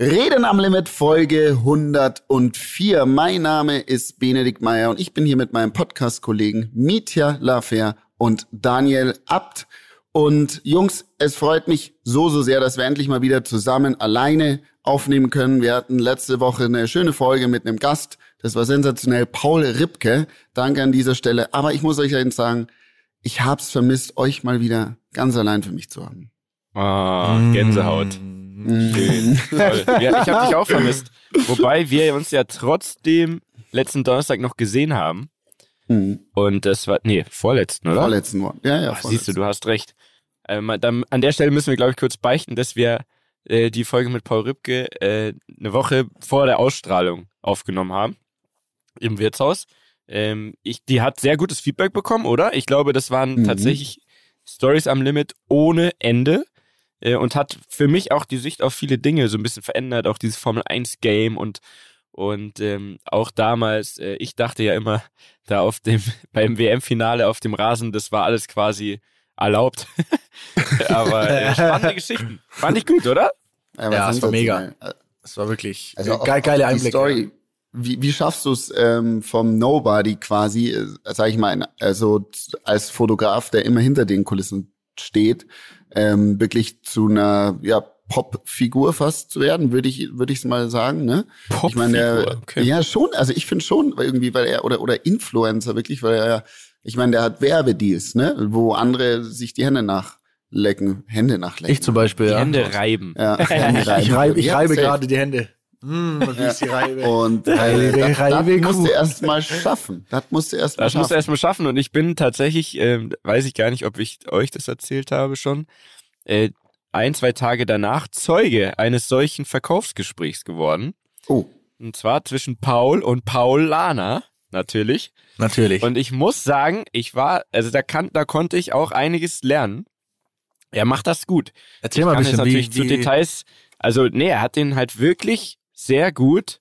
Reden am Limit Folge 104. Mein Name ist Benedikt Meyer und ich bin hier mit meinem Podcast-Kollegen Mitya Lafer und Daniel Abt. Und Jungs, es freut mich so, so sehr, dass wir endlich mal wieder zusammen alleine aufnehmen können. Wir hatten letzte Woche eine schöne Folge mit einem Gast. Das war sensationell. Paul Ripke. Danke an dieser Stelle. Aber ich muss euch jetzt sagen, ich hab's vermisst, euch mal wieder ganz allein für mich zu haben. Ah, Gänsehaut. Mm. Toll. Ja, ich habe dich auch vermisst. Wobei wir uns ja trotzdem letzten Donnerstag noch gesehen haben. Mhm. Und das war, nee, vorletzten, oder? Vorletzten, ja, ja. Ach, vorletzten. Siehst du, du hast recht. Ähm, dann, an der Stelle müssen wir, glaube ich, kurz beichten, dass wir äh, die Folge mit Paul Rübke äh, eine Woche vor der Ausstrahlung aufgenommen haben. Im Wirtshaus. Ähm, ich, die hat sehr gutes Feedback bekommen, oder? Ich glaube, das waren mhm. tatsächlich Stories am Limit ohne Ende. Äh, und hat für mich auch die Sicht auf viele Dinge so ein bisschen verändert, auch dieses Formel 1 Game und und ähm, auch damals, äh, ich dachte ja immer, da auf dem, beim WM-Finale auf dem Rasen, das war alles quasi erlaubt. Aber äh, spannende Geschichten. Fand ich gut, oder? Ja, ja es war mega. Es war wirklich also ge geile Einblicke. Story. Wie, wie schaffst du es ähm, vom Nobody quasi, äh, sag ich mal, also als Fotograf, der immer hinter den Kulissen steht, ähm, wirklich zu einer ja, Pop-Figur fast zu werden, würde ich würde ich es mal sagen, ne? Pop ich meine, okay. ja schon, also ich finde schon irgendwie, weil er oder oder Influencer wirklich, weil er ich meine, der hat Werbedeals, ne, wo andere sich die Hände nachlecken, Hände nachlecken. Ich zum Beispiel, ja. Hände reiben. Ja, Hände reiben. Ich reibe, ich reibe gerade die Hände. Mm, wie ja. Und äh, das, das musst du erst mal schaffen. Das musst du erst mal das schaffen. Das musst du erst mal schaffen. Und ich bin tatsächlich, äh, weiß ich gar nicht, ob ich euch das erzählt habe schon, äh, ein, zwei Tage danach Zeuge eines solchen Verkaufsgesprächs geworden. Oh. Und zwar zwischen Paul und Paul Lana, natürlich. Natürlich. Und ich muss sagen, ich war, also da kann, da konnte ich auch einiges lernen. Er macht das gut. Erzähl ich mal ein bisschen. Jetzt natürlich wie, zu Details. Also, nee, er hat den halt wirklich sehr gut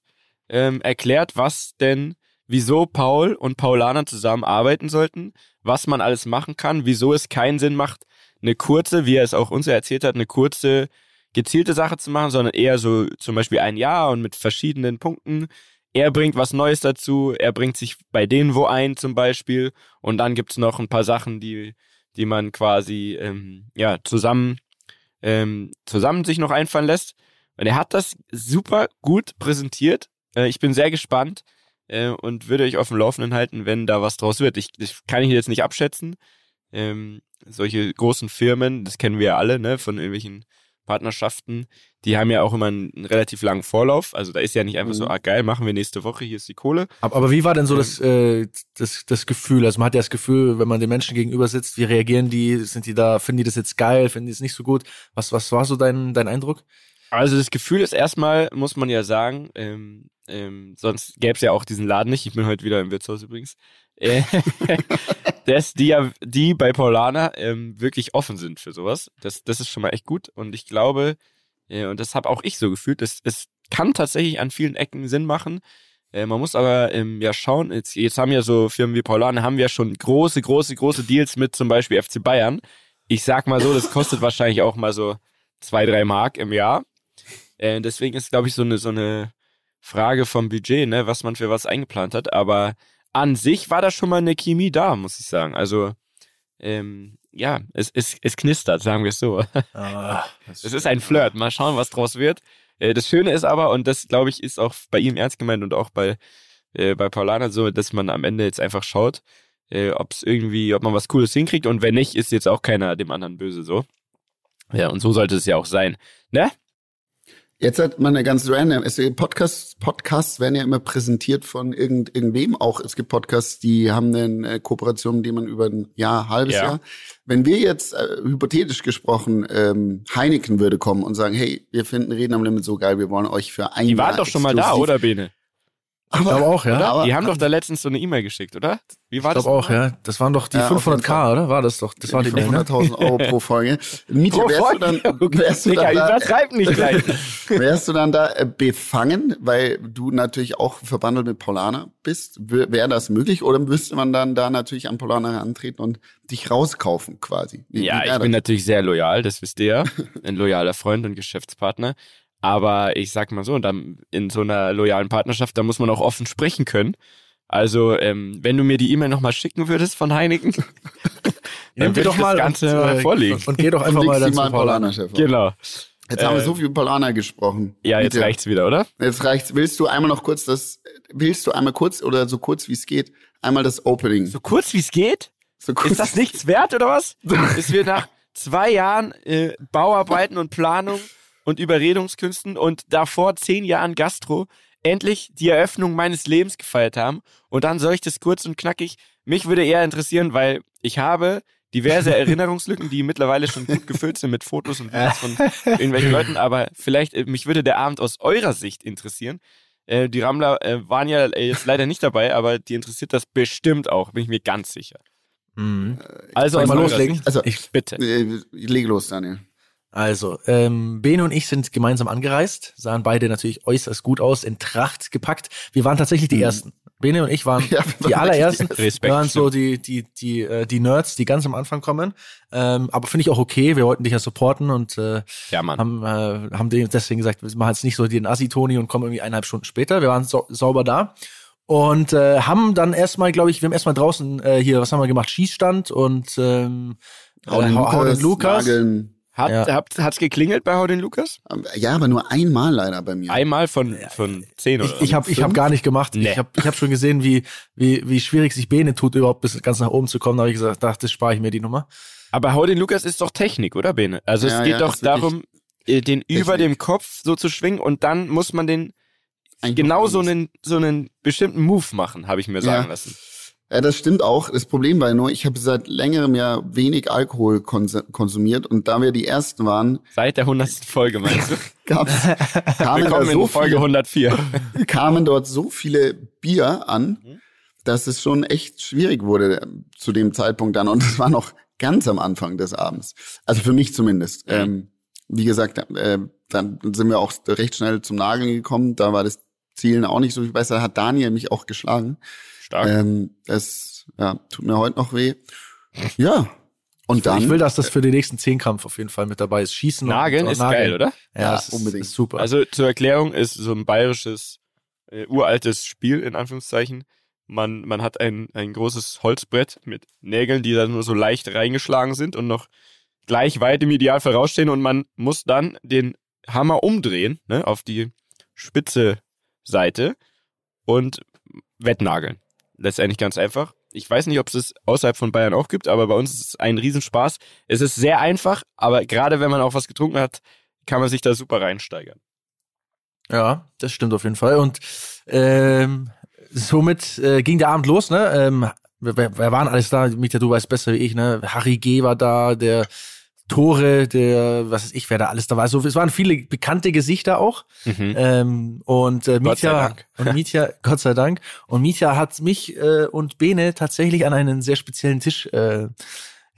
ähm, erklärt, was denn, wieso Paul und Paulana zusammen arbeiten sollten, was man alles machen kann, wieso es keinen Sinn macht, eine kurze, wie er es auch uns erzählt hat, eine kurze, gezielte Sache zu machen, sondern eher so zum Beispiel ein Jahr und mit verschiedenen Punkten. Er bringt was Neues dazu, er bringt sich bei denen wo ein zum Beispiel und dann gibt's noch ein paar Sachen, die, die man quasi ähm, ja, zusammen, ähm, zusammen sich noch einfallen lässt. Und er hat das super gut präsentiert. Äh, ich bin sehr gespannt äh, und würde euch auf dem Laufenden halten, wenn da was draus wird. Ich, das kann ich jetzt nicht abschätzen. Ähm, solche großen Firmen, das kennen wir ja alle, ne, von irgendwelchen Partnerschaften, die haben ja auch immer einen, einen relativ langen Vorlauf. Also da ist ja nicht einfach mhm. so, ah geil, machen wir nächste Woche, hier ist die Kohle. Aber, aber wie war denn so ähm, das, äh, das, das Gefühl? Also man hat ja das Gefühl, wenn man den Menschen gegenüber sitzt, wie reagieren die? Sind die da, finden die das jetzt geil, finden die es nicht so gut? Was, was war so dein, dein Eindruck? Also das Gefühl ist erstmal, muss man ja sagen, ähm, ähm, sonst gäbe es ja auch diesen Laden nicht. Ich bin heute wieder im Wirtshaus übrigens. Äh, dass die ja, die bei Paulana ähm, wirklich offen sind für sowas. Das, das ist schon mal echt gut. Und ich glaube, äh, und das habe auch ich so gefühlt, es, es kann tatsächlich an vielen Ecken Sinn machen. Äh, man muss aber ähm, ja schauen, jetzt, jetzt haben ja so Firmen wie Paulana, haben ja schon große, große, große Deals mit zum Beispiel FC Bayern. Ich sag mal so, das kostet wahrscheinlich auch mal so zwei, drei Mark im Jahr. Äh, deswegen ist, glaube ich, so eine, so eine Frage vom Budget, ne, was man für was eingeplant hat. Aber an sich war da schon mal eine Chemie da, muss ich sagen. Also, ähm, ja, es, es, es knistert, sagen wir es so. Ah, es ist ein Flirt. Mal schauen, was draus wird. Äh, das Schöne ist aber, und das glaube ich, ist auch bei ihm ernst gemeint und auch bei, äh, bei Paulana so, dass man am Ende jetzt einfach schaut, äh, ob es irgendwie, ob man was Cooles hinkriegt und wenn nicht, ist jetzt auch keiner dem anderen böse so. Ja, und so sollte es ja auch sein. Ne? Jetzt hat man eine ganz random, es, Podcasts, Podcasts werden ja immer präsentiert von irgend, irgendwem auch. Es gibt Podcasts, die haben eine Kooperation, die man über ein Jahr, halbes ja. Jahr. Wenn wir jetzt äh, hypothetisch gesprochen ähm, Heineken würde kommen und sagen, hey, wir finden Reden am Limit so geil, wir wollen euch für ein die Jahr waren doch schon mal da, oder Bene? Ich glaube auch, ja. Aber, die haben doch da letztens so eine E-Mail geschickt, oder? Wie war ich das? Ich glaube auch, ja. Das waren doch die ja, 500k, oder? War das doch? Das war die 500.000 ne? Euro pro Folge. Miete, pro wärst Folge? du dann, wärst du dann da, übertreib nicht gleich. wärst du dann da äh, befangen, weil du natürlich auch verbandelt mit Paulana bist? Wäre das möglich? Oder müsste man dann da natürlich an Paulana antreten und dich rauskaufen quasi? Wie, ja, wie ich bin natürlich sehr loyal, das wisst ihr ja. Ein loyaler Freund und Geschäftspartner. Aber ich sag mal so, dann in so einer loyalen Partnerschaft, da muss man auch offen sprechen können. Also, ähm, wenn du mir die E-Mail nochmal schicken würdest von Heineken, dann Nimm die würde doch ich mal das Ganze und, mal äh, vorlegen. Und, und geh doch einfach Und mal dazu mal Paulaner. Auf. genau. Jetzt haben wir Äh, so viel über Paulaner gesprochen. Ja, jetzt Bitte. reicht's wieder, oder? Jetzt reicht's. Willst du einmal noch kurz das, willst du einmal kurz oder so kurz wie es geht, einmal das Opening? So kurz wie es geht? So kurz. Ist das nichts wert oder was? Ist wir nach zwei Jahren äh, Bauarbeiten und Planung und Überredungskünsten und davor zehn Jahren Gastro endlich die Eröffnung meines Lebens gefeiert haben und dann soll ich das kurz und knackig. Mich würde eher interessieren, weil ich habe diverse Erinnerungslücken, die mittlerweile schon gut gefüllt sind mit Fotos und Videos von irgendwelchen Leuten, aber vielleicht, äh, mich würde der Abend aus eurer Sicht interessieren. Äh, die Rammler äh, waren ja äh, jetzt leider nicht dabei, aber die interessiert das bestimmt auch, bin ich mir ganz sicher. Mhm. Also ich mal loslegen? Sicht, Also, Ich, bitte. äh, leg los, Daniel. Also, ähm, Bene und ich sind gemeinsam angereist, sahen beide natürlich äußerst gut aus, in Tracht gepackt. Wir waren tatsächlich die Ersten. Bene und ich waren Mhm. Ja, die allerersten. die Respekt, wir waren so die, die, die, äh, die Nerds, die ganz am Anfang kommen. Ähm, aber finde ich auch okay. Wir wollten dich ja supporten und äh, Ja, Mann. haben, äh, haben dem deswegen gesagt, wir machen jetzt nicht so den Assi-Toni und kommen irgendwie eineinhalb Stunden später. Wir waren sau sauber da. Und äh, haben dann erstmal, glaube ich, wir haben erstmal draußen äh, hier, was haben wir gemacht? Schießstand und ähm, Hau den äh, Hau- Hau den Lukas, Lukas. Nageln. Hat, Ja. habt, hat's geklingelt bei Hau den Lukas? Ja, aber nur einmal leider bei mir. Einmal von, von zehn oder Ich, ich habe ich hab gar nicht gemacht. Nee. Ich habe ich hab schon gesehen, wie, wie, wie schwierig sich Bene tut, überhaupt bis ganz nach oben zu kommen. Da habe ich gesagt, ach, das spare ich mir die Nummer. Aber Hau den Lukas ist doch Technik, oder Bene? Also Ja, es geht ja, doch darum, äh, den über Technik. dem Kopf so zu schwingen und dann muss man den Eigentlich genau so einen, so einen bestimmten Move machen, habe ich mir sagen Ja. lassen. Ja, das stimmt auch. Das Problem war nur, ich habe seit längerem ja wenig Alkohol kons konsumiert und da wir die ersten waren, Seit der hundertsten Folge, meinst du? gab's, kamen, Willkommen so in Folge viele, 104. kamen dort so viele Bier an, dass es schon echt schwierig wurde äh, zu dem Zeitpunkt dann. Und es war noch ganz am Anfang des Abends. Also für mich zumindest. Mhm. Ähm, wie gesagt, äh, dann sind wir auch recht schnell zum Nageln gekommen. Da war das Zielen auch nicht so viel besser. Hat Daniel mich auch geschlagen. Stark. Ähm, das ja, tut mir heute noch weh. Ja. Und dann. ich will, dass das für den nächsten Zehnkampf auf jeden Fall mit dabei ist. Schießen und- Nageln und ist geil, oder? Ja, Ja, das ist, unbedingt. Ist super. Also zur Erklärung ist so ein bayerisches, äh, uraltes Spiel, in Anführungszeichen. Man, man hat ein, ein großes Holzbrett mit Nägeln, die da nur so leicht reingeschlagen sind und noch gleich weit im Idealfall rausstehen und man muss dann den Hammer umdrehen, ne, auf die spitze Seite und wettnageln. Letztendlich ganz einfach. Ich weiß nicht, ob es es außerhalb von Bayern auch gibt, aber bei uns ist es ein Riesenspaß. Es ist sehr einfach, aber gerade wenn man auch was getrunken hat, kann man sich da super reinsteigern. Ja, das stimmt auf jeden Fall. Und ähm, somit äh, ging der Abend los, ne? Ähm, wer, wer waren alles da? Mieter, du weißt besser wie ich, ne? Harry G. war da, der Tore, der, was weiß ich, wer da alles da war. Also es waren viele bekannte Gesichter auch. Mhm. Ähm, und äh, Gott sei Mietja, Dank. und Mietja, Gott sei Dank. Und Mietja hat mich äh, und Bene tatsächlich an einen sehr speziellen Tisch äh,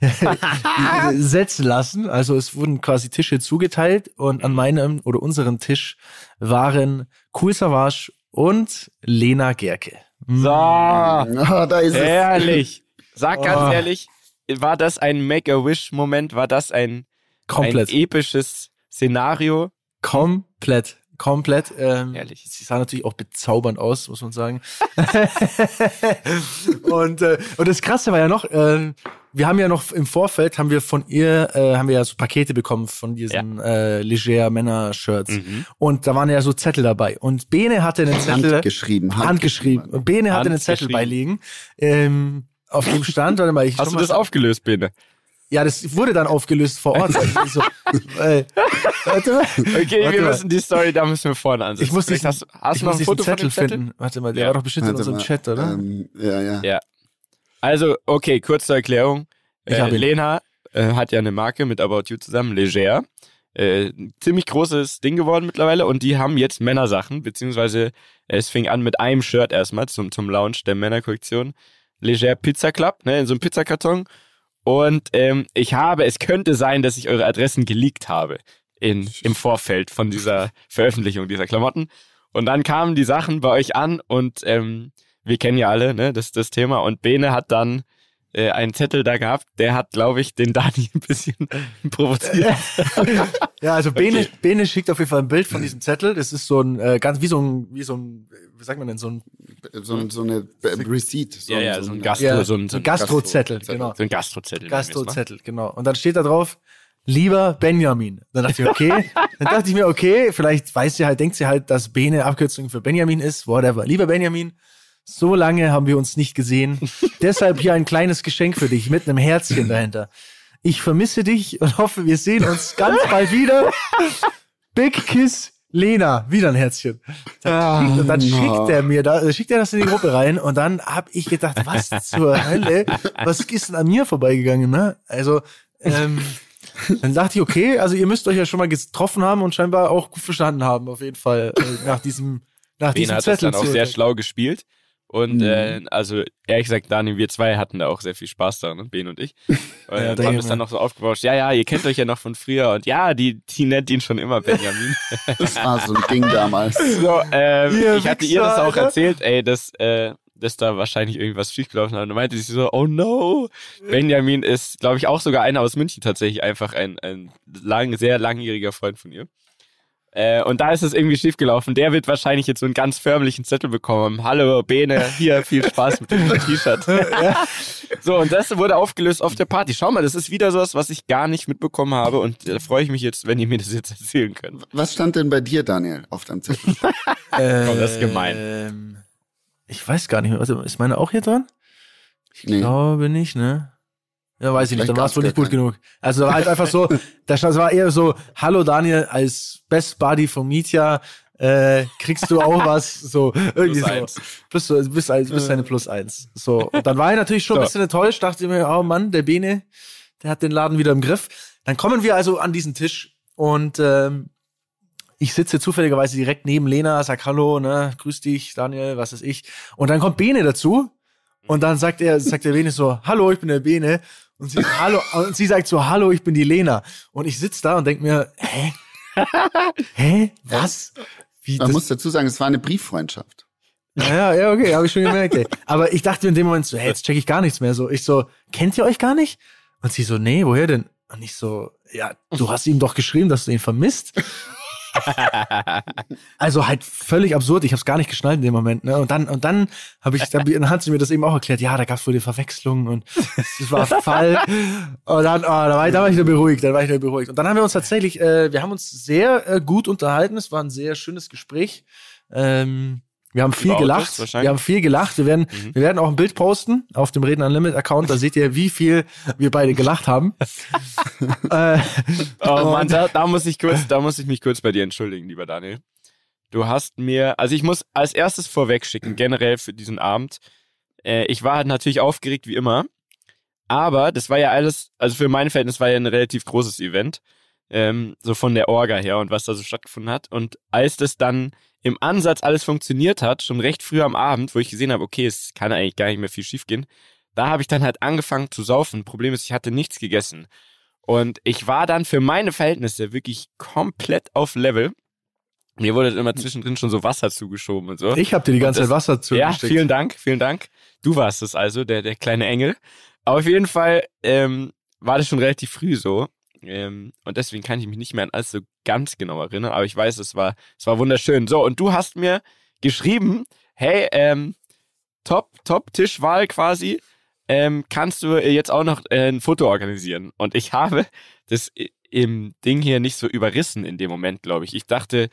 setzen lassen. Also es wurden quasi Tische zugeteilt und an meinem oder unserem Tisch waren Cool Savage und Lena Gerke. So, Ah, da ist es. ehrlich. Sag ganz Oh. ehrlich, war das ein Make-A-Wish-Moment? War das ein, Komplett, ein episches Szenario? komplett, komplett. Ähm, Ehrlich. Sie sah natürlich auch bezaubernd aus, muss man sagen. und, äh, und das Krasse war ja noch, äh, wir haben ja noch im Vorfeld, haben wir von ihr, äh, haben wir ja so Pakete bekommen von diesen äh, Leger Männer-Shirts. Mhm. Und da waren ja so Zettel dabei. Und Bene hatte einen Zettel, Handgeschrieben. handgeschrieben. Und Bene hatte einen Zettel Handgeschrieben. beiliegen, ähm, auf dem stand, warte mal, ich Hast du das aufgelöst, Bene? Ja, das wurde dann aufgelöst vor Ort. so, äh, warte mal. Okay, Warte wir mal. müssen die Story, da müssen wir vorne ansetzen. Ich muss diesen, hast, du- hast ich du noch muss ein Foto Zettel finden. Warte mal, der Ja. war doch bestimmt in Warte unserem mal, Chat, oder? Ähm, ja, ja. Ja. Also, okay, kurz zur Erklärung. Ich Äh. Lena äh, hat ja eine Marke mit About You zusammen, Leger. Äh, ein ziemlich großes Ding geworden mittlerweile und die haben jetzt Männersachen, beziehungsweise es fing an mit einem Shirt erstmal zum, zum Launch der Männerkollektion. Leger Pizza Club, ne, in so einem Pizzakarton. Und ähm, ich habe, es könnte sein, dass ich eure Adressen geleakt habe in, im Vorfeld von dieser Veröffentlichung dieser Klamotten. Und dann kamen die Sachen bei euch an und ähm, wir kennen ja alle ne, das, das Thema. Und Bene hat dann äh, einen Zettel da gehabt, der hat, glaube ich, den Dani ein bisschen provoziert. ja, also Bene, okay. Bene schickt auf jeden Fall ein Bild von diesem Zettel. Das ist so ein äh, ganz wie so ein wie so ein wie sagt man denn so ein so, so eine Receipt, so, ja, ja, so ein Gastro, ja, so ein, so ein Gastrozettel, Gastro genau. So ein Gastrozettel. Gastrozettel, genau. Und dann steht da drauf, lieber Benjamin. Dann dachte ich, okay. dann dachte ich mir, okay, vielleicht weiß sie halt, denkt sie halt, dass Bene Abkürzung für Benjamin ist, whatever. Lieber Benjamin, so lange haben wir uns nicht gesehen. Deshalb hier ein kleines Geschenk für dich mit einem Herzchen dahinter. Ich vermisse dich und hoffe, wir sehen uns ganz bald wieder. Big Kiss Lena, wieder ein Herzchen. Dann, ah, schickt, dann schickt er mir da, schickt er das in die Gruppe rein und dann hab ich gedacht, was zur Hölle, was ist denn an mir vorbeigegangen, ne? Also, ähm, dann dachte ich, okay, also ihr müsst euch ja schon mal getroffen haben und scheinbar auch gut verstanden haben, auf jeden Fall, äh, nach diesem, nach Ben diesem hat Zettel. das dann auch sehr schlau gespielt. Und mhm. äh, also ehrlich gesagt, Daniel, wir zwei hatten da auch sehr viel Spaß daran, ne? Ben und ich. Und ja, haben es dann noch so aufgebauscht, ja, ja, ihr kennt euch ja noch von früher und ja, die, die nennt ihn schon immer Benjamin. das war so ein Ding damals. So, ähm, ich hatte ihr das auch Alter. erzählt, ey, dass, äh, dass da wahrscheinlich irgendwas schiefgelaufen hat. Und dann meinte sie so, oh no. Benjamin ist, glaube ich, auch sogar einer aus München tatsächlich einfach ein, ein lang, sehr langjähriger Freund von ihr. Äh, und da ist es irgendwie schiefgelaufen. Der wird wahrscheinlich jetzt so einen ganz förmlichen Zettel bekommen. Hallo Bene, hier viel Spaß mit dem T-Shirt. ja. So, und das wurde aufgelöst auf der Party. Schau mal, das ist wieder sowas, was ich gar nicht mitbekommen habe. Und da freue ich mich jetzt, wenn ihr mir das jetzt erzählen könnt. Was stand denn bei dir, Daniel, auf deinem Zettel? äh, oh, das ist gemein. Ähm, ich weiß gar nicht mehr. Also, ist meine auch hier dran? Ich nee. glaube nicht, ne? Ja, weiß ich nicht, dann war es wohl nicht gut genug. Also halt einfach so, das war eher so, hallo Daniel, als Best Buddy von Mietja, äh, kriegst du auch was, so, irgendwie plus so. Eins. Plus, du bist, bist, bist eine Plus eins. So. Und dann war ich natürlich schon ein bisschen enttäuscht, dachte mir, oh Mann, der Bene, der hat den Laden wieder im Griff. Dann kommen wir also an diesen Tisch und ähm, ich sitze zufälligerweise direkt neben Lena, sag Hallo, ne, grüß dich, Daniel, was ist ich. Und dann kommt Bene dazu und dann sagt er, sagt der Bene so, Hallo, ich bin der Bene. Und sie, hallo, und sie sagt so, hallo, ich bin die Lena. Und ich sitze da und denk mir, hä? hä? Was? Wie, Man muss dazu sagen, es war eine Brieffreundschaft. Ja, ja, okay, habe ich schon gemerkt. Ey. Aber ich dachte in dem Moment so, hey, jetzt check ich gar nichts mehr. So, ich so, kennt ihr euch gar nicht? Und sie so, nee, woher denn? Und ich so, ja, du hast ihm doch geschrieben, dass du ihn vermisst. also halt völlig absurd. Ich habe es gar nicht geschnallt in dem Moment. Ne? Und dann und dann habe ich, dann hat sie mir das eben auch erklärt. Ja, da gab es wohl die Verwechslung und es war Fall. Und dann, oh, da, war ich, da war ich nur beruhigt. Dann war ich nur beruhigt. Und dann haben wir uns tatsächlich, äh, wir haben uns sehr äh, gut unterhalten. Es war ein sehr schönes Gespräch. Ähm, wir haben viel gelacht. Wir haben viel gelacht. Wir werden, mhm. wir werden auch ein Bild posten auf dem Reden Unlimited Account. Da seht ihr, wie viel wir beide gelacht haben. äh, oh Mann, da, da muss ich kurz, da muss ich mich kurz bei dir entschuldigen, lieber Daniel. Du hast mir, also ich muss als erstes vorweg schicken, generell für diesen Abend. Äh, ich war halt natürlich aufgeregt wie immer. Aber das war ja alles, also für mein Verhältnis war ja ein relativ großes Event. Ähm, so von der Orga her und was da so stattgefunden hat. Und als das dann im Ansatz alles funktioniert hat, schon recht früh am Abend, wo ich gesehen habe, okay, es kann eigentlich gar nicht mehr viel schiefgehen, da habe ich dann halt angefangen zu saufen. Problem ist, ich hatte nichts gegessen. Und ich war dann für meine Verhältnisse wirklich komplett auf Level. Mir wurde immer zwischendrin schon so Wasser zugeschoben und so. Ich habe dir die ganze Zeit Wasser zugeschickt. Ja, vielen Dank, vielen Dank. Du warst es also, der, der kleine Engel. Aber auf jeden Fall ähm, war das schon relativ früh so. Ähm, und deswegen kann ich mich nicht mehr an alles so ganz genau erinnern, aber ich weiß, es war, es war wunderschön. So, und du hast mir geschrieben, hey, ähm, Top, Top-Tischwahl quasi, ähm, kannst du jetzt auch noch äh, ein Foto organisieren? Und ich habe das im Ding hier nicht so überrissen in dem Moment, glaube ich. Ich dachte,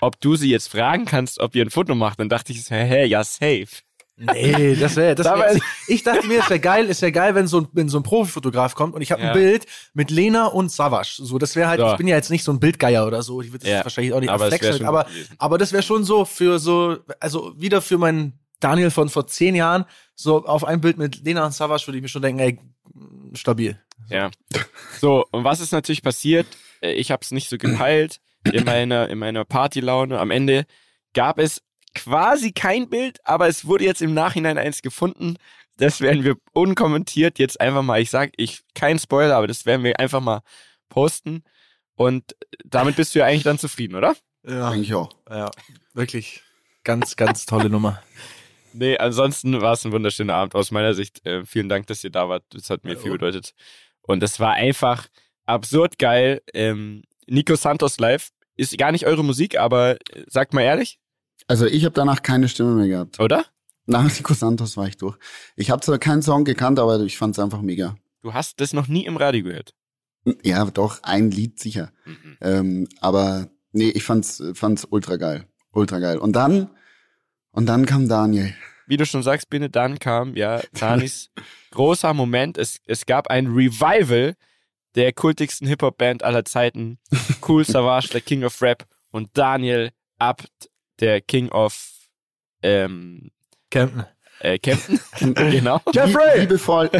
ob du sie jetzt fragen kannst, ob ihr ein Foto macht. Dann dachte ich, hey, ja, safe. Nee, das wäre, das wär, ich dachte mir, es wäre geil, es wäre geil, wenn so ein, wenn so ein Profifotograf kommt und ich habe ja. ein Bild mit Lena und Savasch. So, das wäre halt, so. ich bin ja jetzt nicht so ein Bildgeier oder so, ich würde das ja. wahrscheinlich auch nicht aber flexen, aber, aber das wäre schon so für so, also wieder für meinen Daniel von vor zehn Jahren, so auf ein Bild mit Lena und Savasch würde ich mir schon denken, ey, stabil. Ja. So, und was ist natürlich passiert? Äh, ich habe es nicht so gepeilt in meiner, in meiner Partylaune. Am Ende gab es quasi kein Bild, aber es wurde jetzt im Nachhinein eins gefunden. Das werden wir unkommentiert jetzt einfach mal, ich sag, ich, kein Spoiler, aber das werden wir einfach mal posten. Und damit bist du ja eigentlich dann zufrieden, oder? Ja. Eigentlich auch. Ja, wirklich. Ganz, ganz tolle Nummer. Nee, ansonsten war es ein wunderschöner Abend aus meiner Sicht. Äh, vielen Dank, dass ihr da wart. Das hat mir viel bedeutet. Und es war einfach absurd geil. Ähm, Nico Santos live ist gar nicht eure Musik, aber äh, sagt mal ehrlich, Also ich habe danach keine Stimme mehr gehabt. oder? Nach Nico Santos war ich durch. Ich habe zwar keinen Song gekannt, aber ich fand es einfach mega. Du hast das noch nie im Radio gehört. Ja, doch, ein Lied sicher. Mhm. Ähm, aber nee, ich fand's, fand's ultra geil. Ultra geil. Und dann, und dann kam Daniel. Wie du schon sagst, Bine, dann kam ja Tanis großer Moment. Es, es gab ein Revival der kultigsten Hip-Hop-Band aller Zeiten. Cool Savage, der King of Rap und Daniel Abt, der King of ähm, Campen. äh, Kempten. genau. Lie- Liebevoll,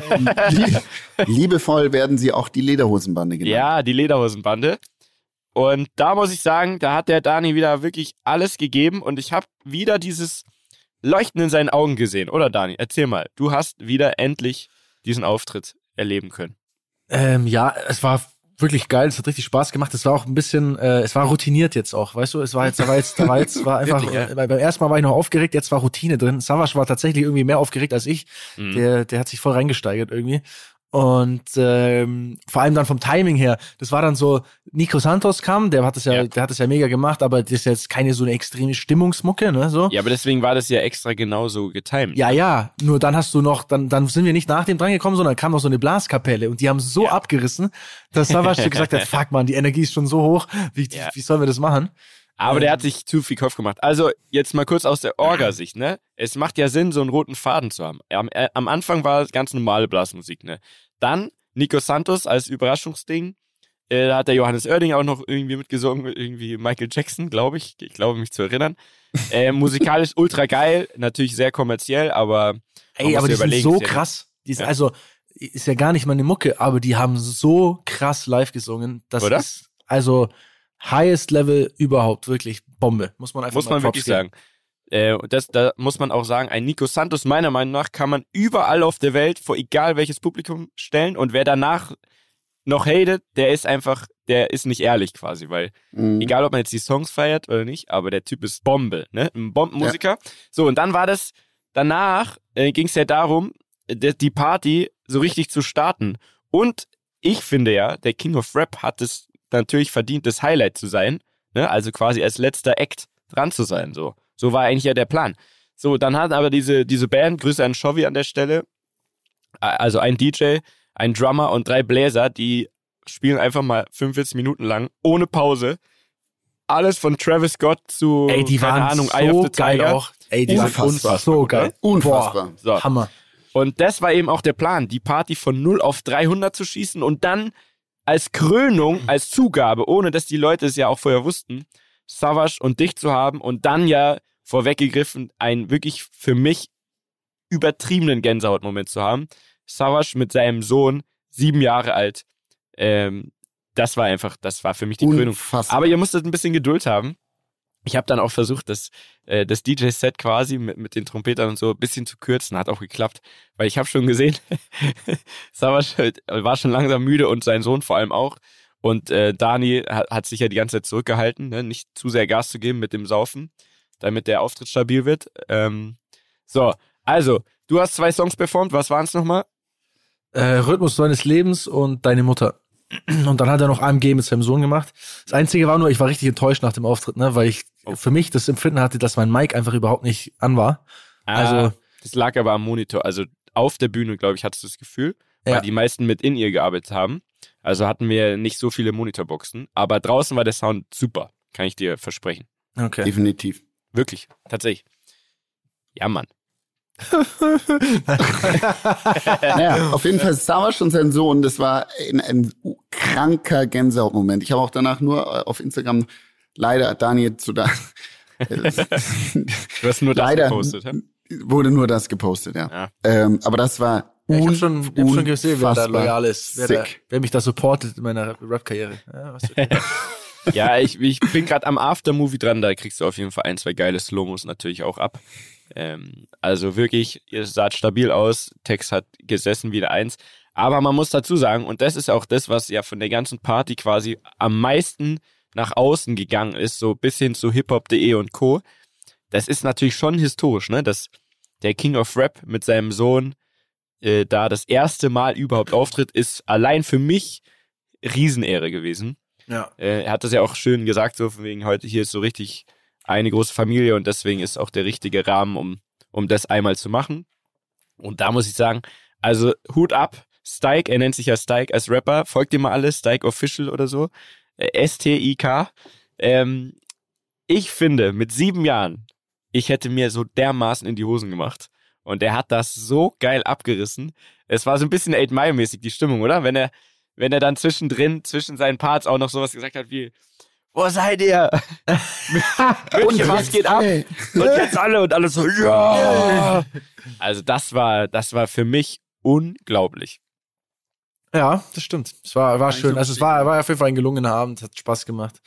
lie liebevoll werden sie auch die Lederhosenbande genannt. Ja, die Lederhosenbande. Und da muss ich sagen, da hat der Dani wieder wirklich alles gegeben und ich habe wieder dieses Leuchten in seinen Augen gesehen. Oder Dani, erzähl mal, du hast wieder endlich diesen Auftritt erleben können. Ähm, ja, es war wirklich geil, es hat richtig Spaß gemacht. Es war auch ein bisschen, äh, es war routiniert jetzt auch, weißt du? Es war jetzt, da war jetzt, da war jetzt, war einfach, Wirklich, ja? äh, beim ersten Mal war ich noch aufgeregt, jetzt war Routine drin. Savas war tatsächlich irgendwie mehr aufgeregt als ich. Mhm. Der, der hat sich voll reingesteigert irgendwie. Und ähm, vor allem dann vom Timing her, das war dann so, Nico Santos kam, der hat das ja, Ja. der hat das ja mega gemacht, aber das ist jetzt keine so eine extreme Stimmungsmucke, ne? So. Ja, aber deswegen war das ja extra genauso getimed. Ja, ja, nur dann hast du noch, dann, dann sind wir nicht nach dem dran gekommen, sondern kam noch so eine Blaskapelle und die haben so abgerissen, dass Savas gesagt hat, fuck man, die Energie ist schon so hoch, wie, Ja. wie sollen wir das machen? Aber der hat sich zu viel Kopf gemacht. Also jetzt mal kurz aus der Orga-Sicht, ne? Es macht ja Sinn, so einen roten Faden zu haben. Am, äh, am Anfang war es ganz normale Blasmusik, ne? Dann Nico Santos als Überraschungsding. Äh, da hat der Johannes Oerding auch noch irgendwie mitgesungen, irgendwie Michael Jackson, glaube ich. Ich glaube, mich zu erinnern. Äh, musikalisch ultra geil, natürlich sehr kommerziell, aber Ey, aber die sind so ist krass. Die sind, Ja. Also, ist ja gar nicht mal eine Mucke, aber die haben so krass live gesungen. Das Oder? ist, also, highest Level überhaupt, wirklich Bombe. Muss man einfach Muss mal man wirklich geben. sagen. Äh, und das, da muss man auch sagen, ein Nico Santos, meiner Meinung nach, kann man überall auf der Welt vor egal welches Publikum stellen und wer danach noch hatet, der ist einfach, der ist nicht ehrlich quasi, weil Mhm. egal ob man jetzt die Songs feiert oder nicht, aber der Typ ist Bombe, ne? Ein Bombenmusiker. So, und dann war das, danach äh, ging es ja darum, die Party so richtig zu starten. Und ich finde ja, der King of Rap hat es natürlich verdient, das Highlight zu sein, ne? Also quasi als letzter Act dran zu sein, so. So war eigentlich ja der Plan. So, dann hat aber diese, diese Band, Grüße an Chovy an der Stelle, also ein DJ, ein Drummer und drei Bläser, die spielen einfach mal 45 Minuten lang, ohne Pause. Alles von Travis Scott zu, Ey, die keine waren Ahnung, Eye so of the geil Tiger. auch. Ey, die sind Unfassbar. so geil. Unfassbar. So. Hammer. Und das war eben auch der Plan, die Party von 0 auf 300 zu schießen und dann als Krönung, als Zugabe, ohne dass die Leute es ja auch vorher wussten, Savage und dich zu haben und dann ja vorweggegriffen, einen wirklich für mich übertriebenen Gänsehautmoment zu haben. Savage mit seinem Sohn, sieben Jahre alt. Ähm, das war einfach, das war für mich die Krönung. Unfassbar. Aber ihr musstet ein bisschen Geduld haben. Ich habe dann auch versucht, das, äh, das DJ-Set quasi mit, mit den Trompetern und so ein bisschen zu kürzen. Hat auch geklappt, weil ich habe schon gesehen, Savas war schon langsam müde und sein Sohn vor allem auch. Und äh, Dani hat, hat sich ja die ganze Zeit zurückgehalten, ne? nicht zu sehr Gas zu geben mit dem Saufen, damit der Auftritt stabil wird. Ähm, so, also, du hast zwei Songs performt. Was waren es nochmal? Äh, Rhythmus deines Lebens und deine Mutter. Und dann hat er noch AMG mit seinem Sohn gemacht. Das Einzige war nur, ich war richtig enttäuscht nach dem Auftritt, ne, weil ich Oh. für mich das Empfinden hatte, dass mein Mic einfach überhaupt nicht an war. Also- Ah, das lag aber am Monitor. Also auf der Bühne, glaube ich, hattest du das Gefühl, weil Ja. die meisten mit in ihr gearbeitet haben. Also hatten wir nicht so viele Monitorboxen. Aber draußen war der Sound super, kann ich dir versprechen. Okay. Definitiv. Wirklich, tatsächlich. Ja, Mann. Naja, auf jeden Fall Savas und sein Sohn, das war ein, ein kranker Gänsehautmoment. Ich habe auch danach nur äh, auf Instagram leider Daniel zu da Du hast nur das leider gepostet, ja? wurde nur das gepostet, ja. Ja. Ähm, aber das war Ja, ich habe schon, ich hab schon gesehen, wer da unfassbar loyal ist, wer, da, wer mich da supportet in meiner Rap-Karriere. Ja, was Ja, ich, ich bin gerade am Aftermovie dran, da kriegst du auf jeden Fall ein, zwei geile Slomos natürlich auch ab. Ähm, also wirklich, ihr saht stabil aus, Tex hat gesessen wie der Eins. Aber man muss dazu sagen, und das ist auch das, was ja von der ganzen Party quasi am meisten nach außen gegangen ist, so bis hin zu hiphop.de und Co. Das ist natürlich schon historisch, ne? Dass der King of Rap mit seinem Sohn äh, da das erste Mal überhaupt auftritt, ist allein für mich Riesenehre gewesen. Ja. Äh, er hat das ja auch schön gesagt, so von wegen heute hier ist so richtig eine große Familie und deswegen ist auch der richtige Rahmen, um, um das einmal zu machen. Und da muss ich sagen, also Hut ab, Stike, er nennt sich ja Stike als Rapper, folgt ihm mal alles, Stike Official oder so, äh, S-T-I-K. Ähm, ich finde, mit sieben Jahren, ich hätte mir so dermaßen in die Hosen gemacht. Und er hat das so geil abgerissen. Es war so ein bisschen 8 Mile mäßig die Stimmung, oder? Wenn er, wenn er dann zwischendrin, zwischen seinen Parts auch noch sowas gesagt hat wie, wo seid ihr? München, was geht ab? Und jetzt alle und alle so, ja. Also das war, das war für mich unglaublich. Ja, das stimmt. Es war, war schön. so Also es war, war auf jeden Fall ein gelungener Abend, hat Spaß gemacht.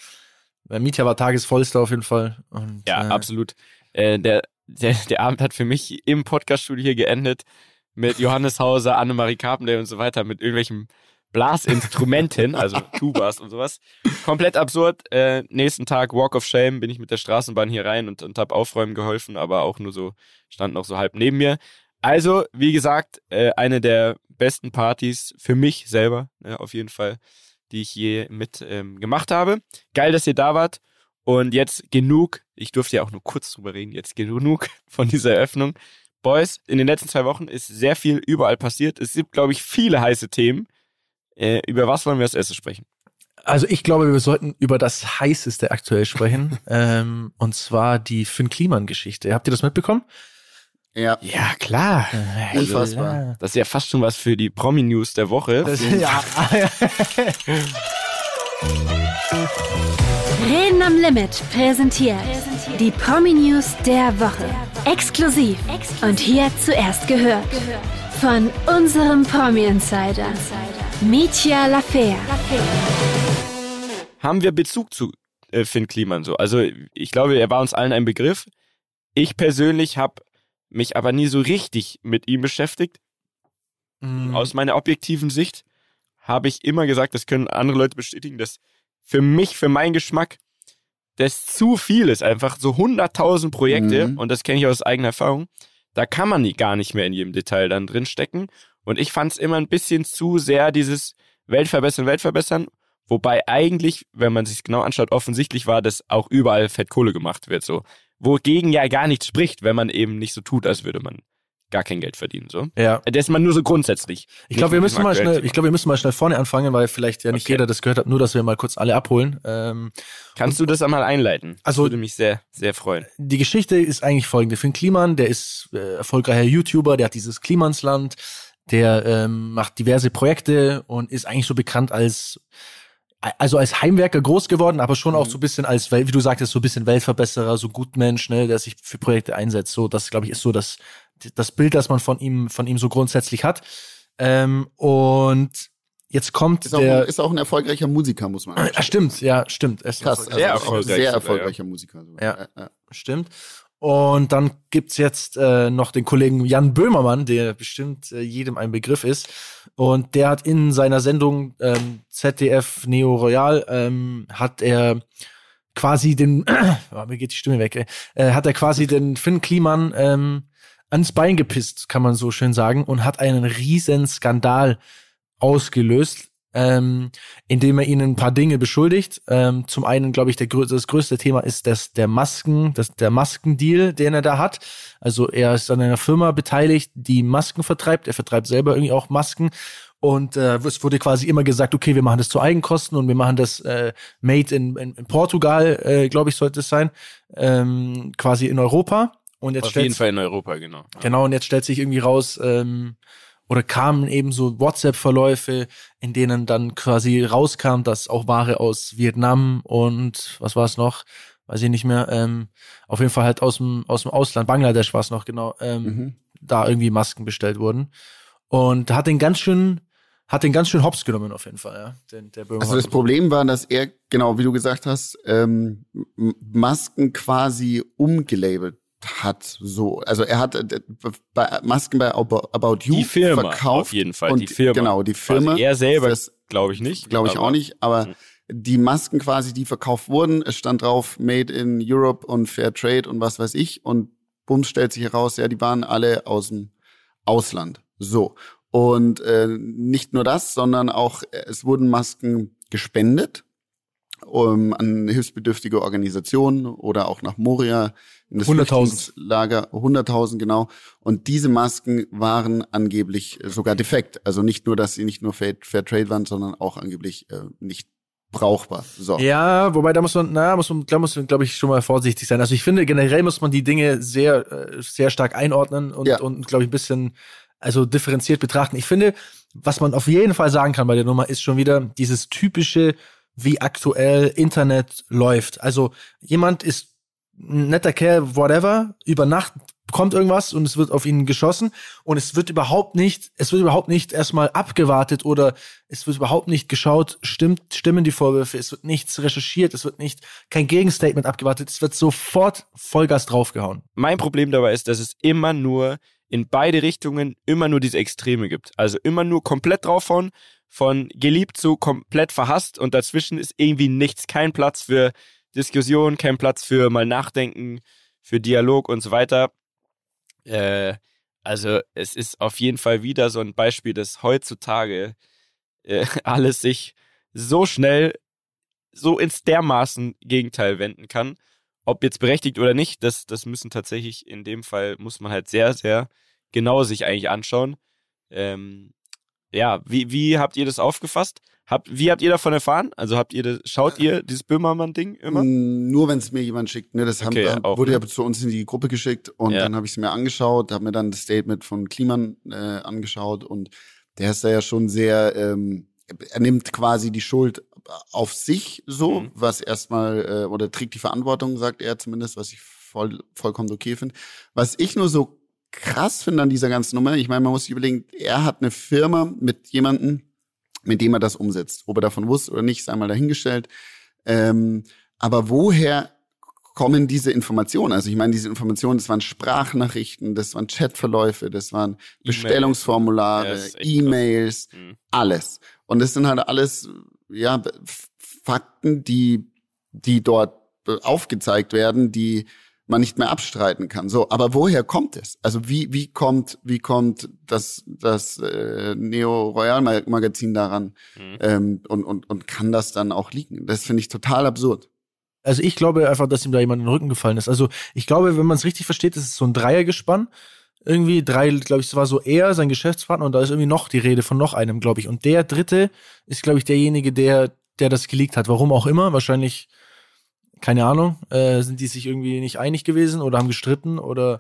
Der Mietja war tagesvollster auf jeden Fall. Und, Ja, äh, absolut. Äh, der, der, der Abend hat für mich im Podcaststudio hier geendet mit Johannes Hauser, Annemarie Carpendale und so weiter, mit irgendwelchen Blasinstrumenten, also Tubas und sowas. Komplett absurd. Äh, nächsten Tag Walk of Shame bin ich mit der Straßenbahn hier rein und, und habe aufräumen geholfen, aber auch nur so, stand noch so halb neben mir. Also, wie gesagt, äh, eine der besten Partys für mich selber, ne, auf jeden Fall, die ich je mit ähm, gemacht habe. Geil, dass ihr da wart. Und jetzt genug, ich durfte ja auch nur kurz drüber reden, jetzt genug von dieser Eröffnung. Boys, in den letzten zwei Wochen ist sehr viel überall passiert. Es gibt, glaube ich, viele heiße Themen. Äh, über was wollen wir als erstes sprechen? Also ich glaube, wir sollten über das heißeste aktuell sprechen. ähm, und zwar die Finn Kliman-Geschichte. Habt ihr das mitbekommen? Ja. Ja, klar. Unfassbar. Das ist ja fast schon was für die Promi-News der Woche. Das, ja. Reden am Limit präsentiert die Promi-News der Woche. Exklusiv und hier zuerst gehört von unserem Promi-Insider, Mitya Lafer. haben wir Bezug zu äh, Finn Kliman so. Also ich glaube, er war uns allen ein Begriff. Ich persönlich habe mich aber nie so richtig mit ihm beschäftigt. Mhm. Aus meiner objektiven Sicht habe ich immer gesagt, das können andere Leute bestätigen, dass für mich, für meinen Geschmack, das zu viel ist. Einfach so 100.000 Projekte Mhm. und das kenne ich aus eigener Erfahrung. Da kann man nie, gar nicht mehr in jedem Detail dann drin stecken. Und ich fand es immer ein bisschen zu sehr dieses Weltverbessern, Weltverbessern. Wobei eigentlich, wenn man sich genau anschaut, offensichtlich war, dass auch überall Fettkohle gemacht wird. So. Wogegen ja gar nichts spricht, wenn man eben nicht so tut, als würde man gar kein Geld verdienen. So. ja. Das ist man nur so grundsätzlich. Ich glaube, wir müssen mal schnell, ich glaube, wir müssen mal schnell vorne anfangen, weil vielleicht ja nicht Okay. jeder das gehört hat, nur dass wir mal kurz alle abholen. Ähm, Kannst du das einmal einleiten? Also- das würde mich sehr, sehr freuen. die Geschichte ist eigentlich folgende. Finn Kliman, der ist äh, erfolgreicher YouTuber, der hat dieses Klimansland, der ähm, macht diverse Projekte und ist eigentlich so bekannt als also als Heimwerker groß geworden, aber schon auch so ein bisschen als, wie du sagtest, so ein bisschen Weltverbesserer, so Gutmensch, ne, der sich für Projekte einsetzt. So, das glaube ich ist so das das Bild, das man von ihm von ihm so grundsätzlich hat. Ähm, und jetzt kommt Ist auch, der ist auch ein erfolgreicher Musiker, muss man Ah, stimmt, ja, stimmt. Er ist Krass, also Sehr ist auch ein erfolgreich sehr erfolgreicher Musiker. Ja. ja. Stimmt. Und dann gibt's jetzt äh, noch den Kollegen Jan Böhmermann, der bestimmt äh, jedem ein Begriff ist. Und der hat in seiner Sendung ähm, ZDF Neo Royal, ähm, hat er quasi den, oh, mir geht die Stimme weg, äh, hat er quasi den Finn Kliman ähm, ans Bein gepisst, kann man so schön sagen, und hat einen riesen Skandal ausgelöst, ähm, indem er ihnen ein paar Dinge beschuldigt. Ähm, zum einen, glaube ich, der, das größte Thema ist das, der Masken, das, der Maskendeal, den er da hat. Also er ist an einer Firma beteiligt, die Masken vertreibt. Er vertreibt selber irgendwie auch Masken. Und äh, es wurde quasi immer gesagt, okay, wir machen das zu Eigenkosten und wir machen das äh, made in, in, in Portugal, äh, glaube ich, sollte es sein, ähm, quasi in Europa. Und jetzt Auf jeden Fall in Europa, genau. Genau, und jetzt stellt sich irgendwie raus, ähm, oder kamen eben so WhatsApp-Verläufe, in denen dann quasi rauskam, dass auch Ware aus Vietnam und was war es noch, weiß ich nicht mehr, ähm, auf jeden Fall halt aus dem, aus dem Ausland, Bangladesch war es noch genau, ähm, Mhm. da irgendwie Masken bestellt wurden. Und hat den ganz schön, hat den ganz schön hops genommen auf jeden Fall, ja. Den, der Böhmermann. Also das Problem war, dass er, genau wie du gesagt hast, ähm, Masken quasi umgelabelt hat. So, also er hat äh, bei Masken bei About You Die Firma verkauft auf jeden Fall, und die Firma. Genau, die Firma. Quasi er selber, Das glaube ich nicht. glaube ich auch nicht, aber Mhm. die Masken quasi, die verkauft wurden, es stand drauf Made in Europe und Fair Trade und was weiß ich und Bums stellt sich heraus, ja, die waren alle aus dem Ausland. So. Und äh, nicht nur das, sondern auch, äh, es wurden Masken gespendet um, an hilfsbedürftige Organisationen oder auch nach Moria in das 100.000. Lager 100.000 genau und diese Masken waren angeblich sogar defekt also nicht nur dass sie nicht nur Fair, Fair Trade waren sondern auch angeblich äh, nicht brauchbar so Ja, wobei da muss man, na, muss man, da muss man, glaube ich, schon mal vorsichtig sein. Also ich finde, generell muss man die Dinge sehr, äh, sehr stark einordnen und, Ja. und glaube ich, ein bisschen, also differenziert betrachten. Ich finde, was man auf jeden Fall sagen kann bei der Nummer, ist schon wieder dieses typische, wie aktuell Internet läuft. Also jemand ist ein netter Kerl, whatever, über Nacht kommt irgendwas und es wird auf ihn geschossen und es wird überhaupt nicht, es wird überhaupt nicht erstmal abgewartet oder es wird überhaupt nicht geschaut, stimmt, stimmen die Vorwürfe, es wird nichts recherchiert, es wird nicht, kein Gegenstatement abgewartet, es wird sofort Vollgas draufgehauen. Mein Problem dabei ist, dass es immer nur in beide Richtungen immer nur diese Extreme gibt. Also immer nur komplett draufhauen, von geliebt zu komplett verhasst und dazwischen ist irgendwie nichts, kein Platz für Diskussion, kein Platz für mal nachdenken, für Dialog und so weiter. Äh, also es ist auf jeden Fall wieder so ein Beispiel, dass heutzutage äh, alles sich so schnell so ins dermaßen Gegenteil wenden kann ob jetzt berechtigt oder nicht, das, das müssen tatsächlich in dem Fall, muss man halt sehr, sehr genau sich eigentlich anschauen. Ähm, ja, wie, wie habt ihr das aufgefasst? Habt, wie habt ihr davon erfahren? Also habt ihr das, schaut ihr dieses Böhmermann-Ding immer? Mm, Nur wenn es mir jemand schickt. Ne? Das haben, Okay, haben- auch, wurde ne? ja zu uns in die Gruppe geschickt und Ja. dann habe ich es mir angeschaut, habe mir dann das Statement von Kliman äh, angeschaut und der ist da ja schon sehr, ähm, er nimmt quasi die Schuld auf sich so, Mhm. was erstmal, äh, oder trägt die Verantwortung, sagt er zumindest, was ich voll, vollkommen okay finde. Was ich nur so krass finde an dieser ganzen Nummer, ich meine, man muss sich überlegen, er hat eine Firma mit jemandem, mit dem er das umsetzt. Ob er davon wusste oder nicht, sei mal dahingestellt. Ähm, aber woher kommen diese Informationen? Also ich meine, diese Informationen, das waren Sprachnachrichten, das waren Chatverläufe, das waren Bestellungsformulare, E-Mails, Mhm. alles. Und das sind halt alles, ja, Fakten, die, die dort äh, aufgezeigt werden, die man nicht mehr abstreiten kann. So, aber woher kommt es? Also wie wie kommt wie kommt das das äh, Neo Royal Magazin daran Mhm. ähm, und und und kann das dann auch liegen? Das finde ich total absurd. Also ich glaube einfach, dass ihm da jemand in den Rücken gefallen ist. Also ich glaube, wenn man es richtig versteht, ist es so ein Dreiergespann. Irgendwie drei, glaube ich, es war so er, sein Geschäftspartner und da ist irgendwie noch die Rede von noch einem, glaube ich. Und der dritte ist, glaube ich, derjenige, der, der das geleakt hat. Warum auch immer. Wahrscheinlich, keine Ahnung, äh, sind die sich irgendwie nicht einig gewesen oder haben gestritten oder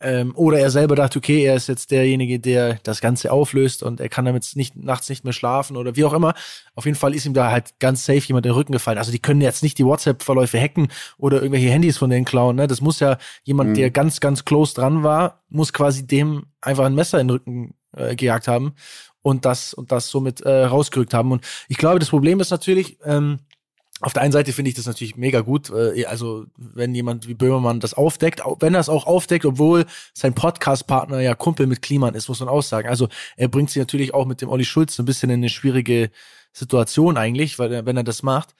ähm, oder er selber dachte, okay, er ist jetzt derjenige, der das Ganze auflöst und er kann damit nicht, nachts nicht mehr schlafen oder wie auch immer. Auf jeden Fall ist ihm da halt ganz safe jemand in den Rücken gefallen. Also die können jetzt nicht die WhatsApp-Verläufe hacken oder irgendwelche Handys von denen klauen. Ne? Das muss ja jemand, Mhm. der ganz, ganz close dran war, muss quasi dem einfach ein Messer in den Rücken äh, gejagt haben und das und das somit äh, rausgerückt haben. Und ich glaube, das Problem ist natürlich, ähm, auf der einen Seite finde ich das natürlich mega gut. Äh, also, wenn jemand wie Böhmermann das aufdeckt, wenn er es auch aufdeckt, obwohl sein Podcast-Partner ja Kumpel mit Kliman ist, muss man auch sagen. Also, er bringt sie natürlich auch mit dem Olli Schulz so ein bisschen in eine schwierige Situation eigentlich, weil er, wenn er das macht.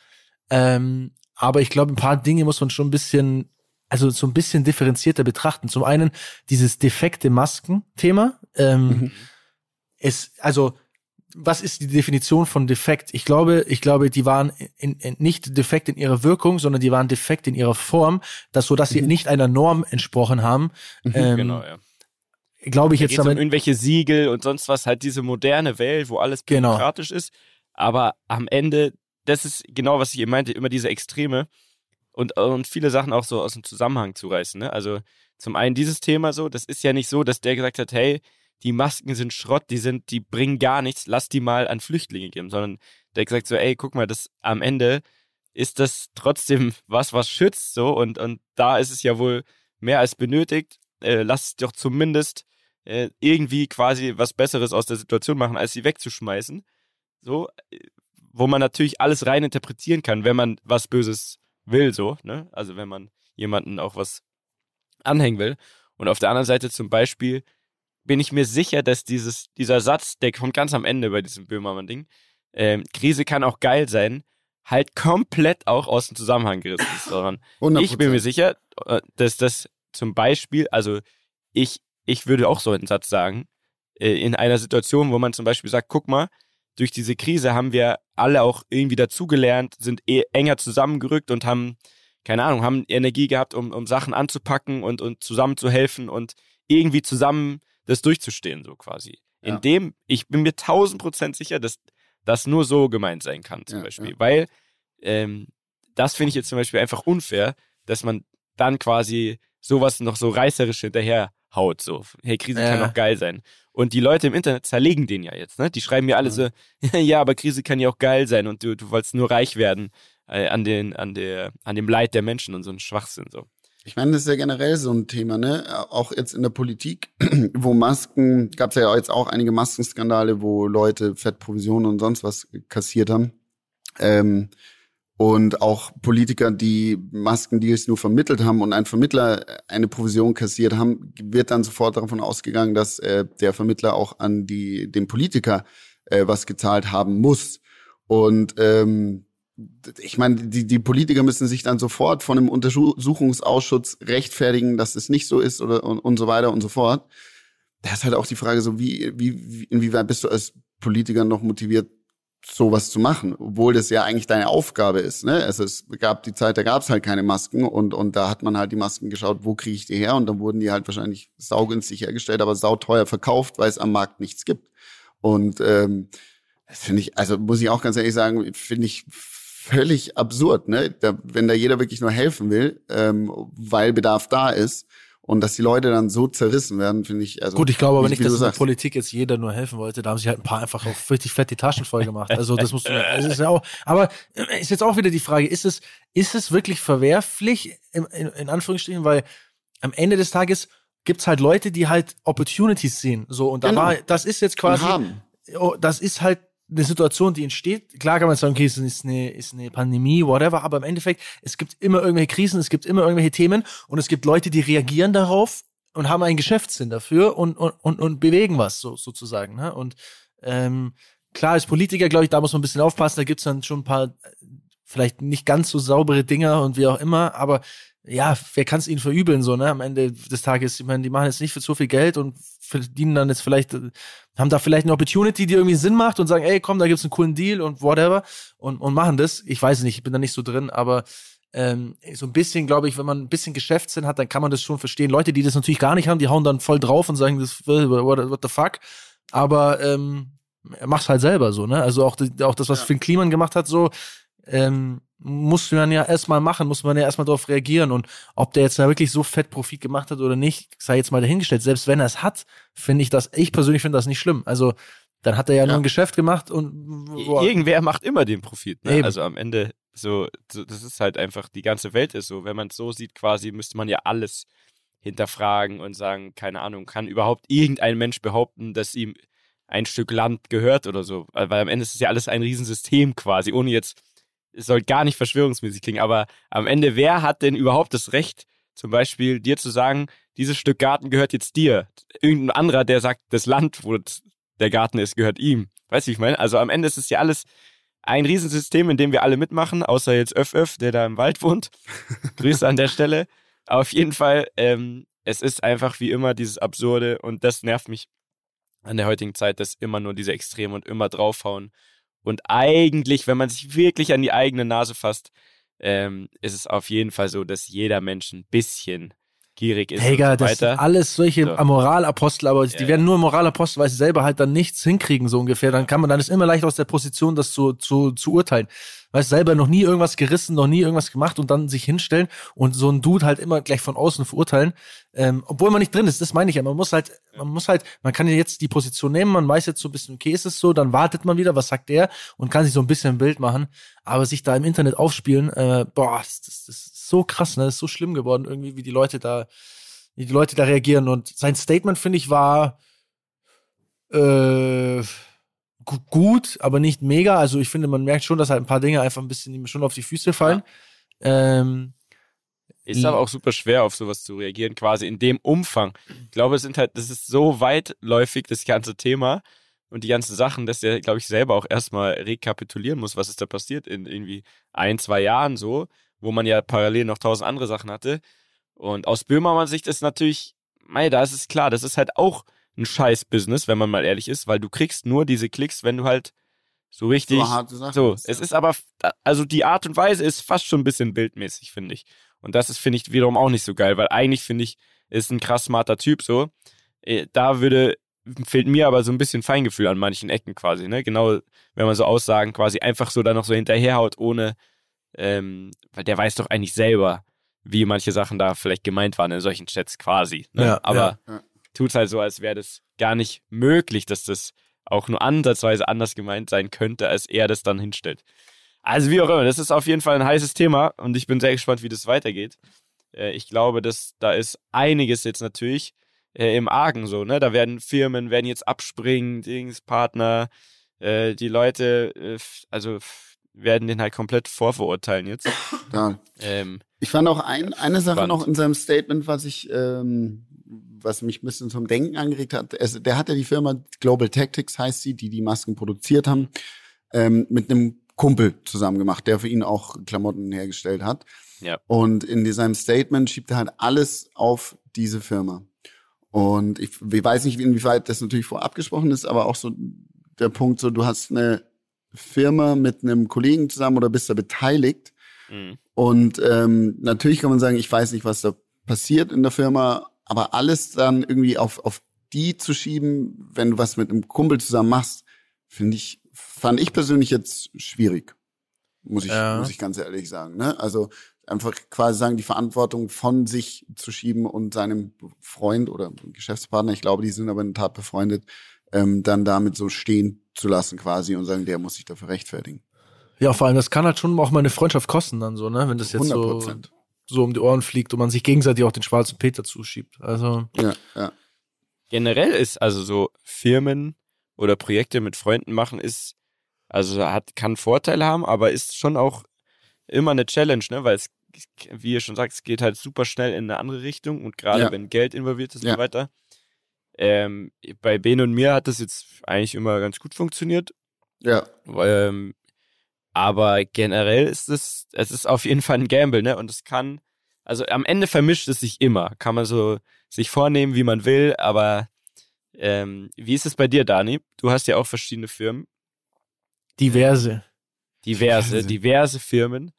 Ähm, aber ich glaube, ein paar Dinge muss man schon ein bisschen, also so ein bisschen differenzierter betrachten. Zum einen dieses defekte Masken-Thema. Ähm, Mhm. es, also, was ist die Definition von defekt? Ich glaube, ich glaube, die waren in, in, nicht defekt in ihrer Wirkung, sondern die waren defekt in ihrer Form, dass so, dass sie Mhm. nicht einer Norm entsprochen haben. Ähm, genau, ja. Glaube ich Da jetzt geht's um damit. irgendwelche Siegel und sonst was, halt diese moderne Welt, wo alles Genau. bürokratisch ist. Aber am Ende, das ist genau, was ich eben meinte, immer diese Extreme und, und viele Sachen auch so aus dem Zusammenhang zu reißen. Ne? Also zum einen dieses Thema so, das ist ja nicht so, dass der gesagt hat, hey, die Masken sind Schrott, die sind, die bringen gar nichts, lass die mal an Flüchtlinge geben, sondern der gesagt so, ey, guck mal, das am Ende ist das trotzdem was, was schützt so und, und da ist es ja wohl mehr als benötigt. Äh, lass doch zumindest äh, irgendwie quasi was Besseres aus der Situation machen, als sie wegzuschmeißen. So, wo man natürlich alles rein interpretieren kann, wenn man was Böses will, so, ne? Also wenn man jemanden auch was anhängen will. Und auf der anderen Seite zum Beispiel bin ich mir sicher, dass dieses, dieser Satz, der kommt ganz am Ende bei diesem Böhmermann-Ding, ähm, Krise kann auch geil sein, halt komplett auch aus dem Zusammenhang gerissen ist. 100%. ich bin mir sicher, äh, dass das zum Beispiel, also ich, ich würde auch so einen Satz sagen, äh, in einer Situation, wo man zum Beispiel sagt, guck mal, durch diese Krise haben wir alle auch irgendwie dazugelernt, sind eh enger zusammengerückt und haben, keine Ahnung, haben Energie gehabt, um, um Sachen anzupacken und, und zusammenzuhelfen und irgendwie zusammen das durchzustehen, so quasi. Ja. In ich bin mir tausend Prozent sicher, dass das nur so gemeint sein kann, zum ja, Beispiel. Ja. Weil ähm, das finde ich jetzt zum Beispiel einfach unfair, dass man dann quasi sowas noch so reißerisch hinterher haut. So, hey, Krise kann doch geil sein. Und die Leute im Internet zerlegen den ja jetzt, ne? Die schreiben mir alle so, ja, aber Krise kann ja auch geil sein und du, du wolltest nur reich werden äh, an, den, an, der, an dem Leid der Menschen und so ein Schwachsinn so. Ich meine, das ist ja generell so ein Thema, ne? Auch jetzt in der Politik, wo Masken, gab es ja jetzt auch einige Maskenskandale, wo Leute Fettprovisionen und sonst was kassiert haben. Ähm, und auch Politiker, die Maskendeals nur vermittelt haben und ein Vermittler eine Provision kassiert haben, wird dann sofort davon ausgegangen, dass äh, der Vermittler auch an die dem Politiker äh, was gezahlt haben muss. Und ähm, ich meine, die, die Politiker müssen sich dann sofort von einem Untersuchungsausschuss rechtfertigen, dass es nicht so ist oder und, und so weiter und so fort. Da ist halt auch die Frage so, wie, wie, inwieweit bist du als Politiker noch motiviert, sowas zu machen, obwohl das ja eigentlich deine Aufgabe ist. Ne? Also es gab die Zeit, da gab es halt keine Masken und, und da hat man halt die Masken geschaut, wo kriege ich die her? Und dann wurden die halt wahrscheinlich saugünstig hergestellt, aber sauteuer verkauft, weil es am Markt nichts gibt. Und ähm, das finde ich, also muss ich auch ganz ehrlich sagen, finde ich völlig absurd, ne? Da, wenn da jeder wirklich nur helfen will, ähm, weil Bedarf da ist und dass die Leute dann so zerrissen werden, finde ich. Also, Gut, ich glaube aber nicht, dass in der Politik jetzt jeder nur helfen wollte. Da haben sich halt ein paar einfach auch richtig fett die Taschen voll gemacht. Also das musst du, das ist ja auch. Aber äh, ist jetzt auch wieder die Frage: Ist es, ist es wirklich verwerflich in, in, in Anführungsstrichen, weil am Ende des Tages gibt's halt Leute, die halt Opportunities sehen. So und da genau. war, das ist jetzt quasi, oh, das ist halt eine Situation, die entsteht, klar kann man sagen, okay, es ist eine, ist eine Pandemie, whatever, aber im Endeffekt, es gibt immer irgendwelche Krisen, es gibt immer irgendwelche Themen und es gibt Leute, die reagieren darauf und haben einen Geschäftssinn dafür und, und, und, und bewegen was, so, sozusagen. Ne? Und ähm, klar, als Politiker, glaube ich, da muss man ein bisschen aufpassen, da gibt's dann schon ein paar vielleicht nicht ganz so saubere Dinger und wie auch immer, aber ja, wer kann es ihnen verübeln, so, ne? Am Ende des Tages, ich meine, die machen jetzt nicht für so viel Geld und verdienen dann jetzt vielleicht, haben da vielleicht eine Opportunity, die irgendwie Sinn macht und sagen, ey, komm, da gibt's einen coolen Deal und whatever und, und machen das. Ich weiß nicht, ich bin da nicht so drin, aber ähm, so ein bisschen, glaube ich, wenn man ein bisschen Geschäftssinn hat, dann kann man das schon verstehen. Leute, die das natürlich gar nicht haben, die hauen dann voll drauf und sagen, das what, what the fuck. Aber ähm, mach's halt selber so, ne? Also auch, auch das, was ja. Finn Kliman gemacht hat, so, ähm, muss man ja erstmal machen, muss man ja erstmal darauf reagieren. Und ob der jetzt da wirklich so fett Profit gemacht hat oder nicht, sei jetzt mal dahingestellt. Selbst wenn er es hat, finde ich das, ich persönlich finde das nicht schlimm. Also, dann hat er ja, ja, nur ein Geschäft gemacht und boah. irgendwer macht immer den Profit. Ne? Also am Ende so, so, das ist halt einfach, die ganze Welt ist so. Wenn man es so sieht, quasi müsste man ja alles hinterfragen und sagen, keine Ahnung, kann überhaupt irgendein Mensch behaupten, dass ihm ein Stück Land gehört oder so? Weil am Ende ist es ja alles ein Riesensystem quasi, ohne jetzt es soll gar nicht verschwörungsmäßig klingen, aber am Ende, wer hat denn überhaupt das Recht, zum Beispiel dir zu sagen, dieses Stück Garten gehört jetzt dir? Irgendein anderer, der sagt, das Land, wo der Garten ist, gehört ihm. Weißt du, wie ich meine? Also am Ende ist es ja alles ein Riesensystem, in dem wir alle mitmachen, außer jetzt Öff der da im Wald wohnt. Grüße an der Stelle. auf jeden Fall, ähm, es ist einfach wie immer dieses Absurde und das nervt mich an der heutigen Zeit, dass immer nur diese Extreme und immer draufhauen und eigentlich, wenn man sich wirklich an die eigene Nase fasst, ähm, ist es auf jeden Fall so, dass jeder Mensch ein bisschen gierig ist. Digga, so das sind alles solche so. Moralapostel, aber ja. die werden nur Moralapostel, weil sie selber halt dann nichts hinkriegen, so ungefähr. Dann kann man, dann ist immer leicht aus der Position, das zu, zu, zu urteilen weißt selber noch nie irgendwas gerissen, noch nie irgendwas gemacht und dann sich hinstellen und so ein Dude halt immer gleich von außen verurteilen, ähm, obwohl man nicht drin ist. Das meine ich ja. Man muss halt, man muss halt, man kann ja jetzt die Position nehmen, man weiß jetzt so ein bisschen, okay, ist es so, dann wartet man wieder, was sagt der und kann sich so ein bisschen ein Bild machen. Aber sich da im Internet aufspielen, äh, boah, das, das, das ist so krass, ne? Das ist so schlimm geworden, irgendwie, wie die Leute da, wie die Leute da reagieren. Und sein Statement, finde ich, war äh, gut, aber nicht mega. Also ich finde, man merkt schon, dass halt ein paar Dinge einfach ein bisschen schon auf die Füße fallen. Ja. Ähm, ist aber auch super schwer, auf sowas zu reagieren, quasi in dem Umfang. Ich glaube, es sind halt, das ist so weitläufig, das ganze Thema und die ganzen Sachen, dass der, glaube ich, selber auch erstmal rekapitulieren muss, was ist da passiert in irgendwie ein, zwei Jahren so, wo man ja parallel noch tausend andere Sachen hatte. Und aus Böhmermann-Sicht ist natürlich, mei, da ist es klar, das ist halt auch ein scheiß Business, wenn man mal ehrlich ist, weil du kriegst nur diese Klicks, wenn du halt so richtig. So, so es ist aber, also die Art und Weise ist fast schon ein bisschen bildmäßig, finde ich. Und das ist, finde ich, wiederum auch nicht so geil, weil eigentlich, finde ich, ist ein krass smarter Typ so. Äh, da würde, fehlt mir aber so ein bisschen Feingefühl an manchen Ecken quasi, ne? Genau, wenn man so Aussagen quasi einfach so da noch so hinterherhaut, ohne, ähm, weil der weiß doch eigentlich selber, wie manche Sachen da vielleicht gemeint waren in solchen Chats quasi. Ne? Ja, aber ja, tut halt so, als wäre das gar nicht möglich, dass das auch nur ansatzweise anders gemeint sein könnte, als er das dann hinstellt. Also wie auch immer, das ist auf jeden Fall ein heißes Thema und ich bin sehr gespannt, wie das weitergeht. Äh, ich glaube, dass da ist einiges jetzt natürlich äh, im Argen so, ne? Da werden Firmen werden jetzt abspringen, Dings, Partner, äh, die Leute, äh, also werden den halt komplett vorverurteilen jetzt. Ja. Ähm, ich fand auch ein, eine Sache spannend. noch in seinem Statement, was ich, ähm, was mich ein bisschen zum Denken angeregt hat. Er, der hat ja die Firma Global Tactics heißt sie, die die Masken produziert haben, ähm, mit einem Kumpel zusammen gemacht, der für ihn auch Klamotten hergestellt hat. Ja. Und in seinem Statement schiebt er halt alles auf diese Firma. Und ich, ich weiß nicht, inwieweit das natürlich vorab gesprochen ist, aber auch so der Punkt, so du hast eine Firma mit einem Kollegen zusammen oder bist da beteiligt. Mhm. Und ähm, natürlich kann man sagen, ich weiß nicht, was da passiert in der Firma, aber alles dann irgendwie auf, auf die zu schieben, wenn du was mit einem Kumpel zusammen machst, finde ich, fand ich persönlich jetzt schwierig. Muss ich, ja. muss ich ganz ehrlich sagen. Ne? Also einfach quasi sagen, die Verantwortung von sich zu schieben und seinem Freund oder Geschäftspartner, ich glaube, die sind aber in der Tat befreundet, ähm, dann damit so stehen zu lassen quasi und sagen, der muss sich dafür rechtfertigen. Ja, vor allem, das kann halt schon auch mal eine Freundschaft kosten dann so, ne? Wenn das jetzt 100%. so, so um die Ohren fliegt und man sich gegenseitig auch den schwarzen Peter zuschiebt. Also. Ja, ja. Generell ist also so Firmen oder Projekte mit Freunden machen ist, also hat, kann Vorteile haben, aber ist schon auch immer eine Challenge, ne? Weil es, wie ihr schon sagt, es geht halt super schnell in eine andere Richtung und gerade ja. wenn Geld involviert ist ja. und so weiter. Ähm, bei Ben und mir hat das jetzt eigentlich immer ganz gut funktioniert. Ja. Ähm, aber generell ist es, es ist auf jeden Fall ein Gamble, ne? Und es kann, also am Ende vermischt es sich immer. Kann man so sich vornehmen, wie man will, aber ähm, wie ist es bei dir, Dani? Du hast ja auch verschiedene Firmen. Diverse. Diverse, diverse, diverse Firmen.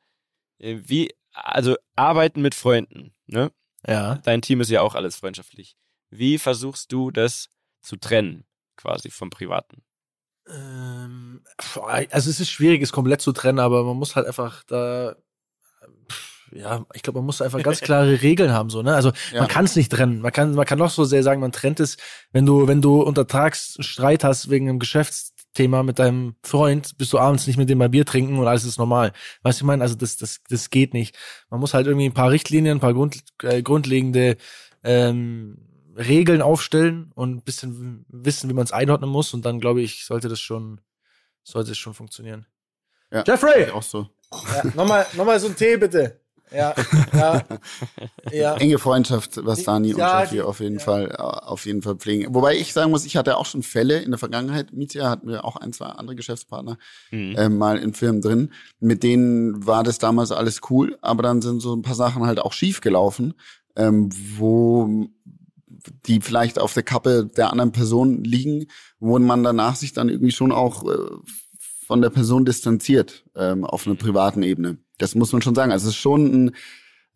Äh, wie, also arbeiten mit Freunden, ne? Ja. Dein Team ist ja auch alles freundschaftlich. Wie versuchst du das zu trennen, quasi vom Privaten? Ähm, also es ist schwierig, es komplett zu trennen, aber man muss halt einfach da, ja, ich glaube, man muss einfach ganz klare Regeln haben, so, ne? Also ja. man kann es nicht trennen. Man kann, man kann noch so sehr sagen, man trennt es, wenn du, wenn du untertags Streit hast wegen einem Geschäftsthema mit deinem Freund, bist du abends nicht mit dem mal Bier trinken und alles ist normal. Weißt du, ich meine, also das, das, das geht nicht. Man muss halt irgendwie ein paar Richtlinien, ein paar Grund, äh, grundlegende ähm, Regeln aufstellen und ein bisschen wissen, wie man es einordnen muss. Und dann, glaube ich, sollte das schon, sollte es schon funktionieren. Ja, Jeffrey! Auch so. Ja, nochmal, nochmal so ein Tee, bitte. Ja, ja, ja. Enge Freundschaft, was Dani und ja, Jeffrey auf jeden ja. Fall, auf jeden Fall pflegen. Wobei ich sagen muss, ich hatte auch schon Fälle in der Vergangenheit. Mietja hatten wir auch ein, zwei andere Geschäftspartner mhm. äh, mal in Firmen drin. Mit denen war das damals alles cool, aber dann sind so ein paar Sachen halt auch schief gelaufen, ähm, wo die vielleicht auf der Kappe der anderen Person liegen, wo man danach sich dann irgendwie schon auch äh, von der Person distanziert ähm, auf einer privaten Ebene. Das muss man schon sagen. Also es ist schon ein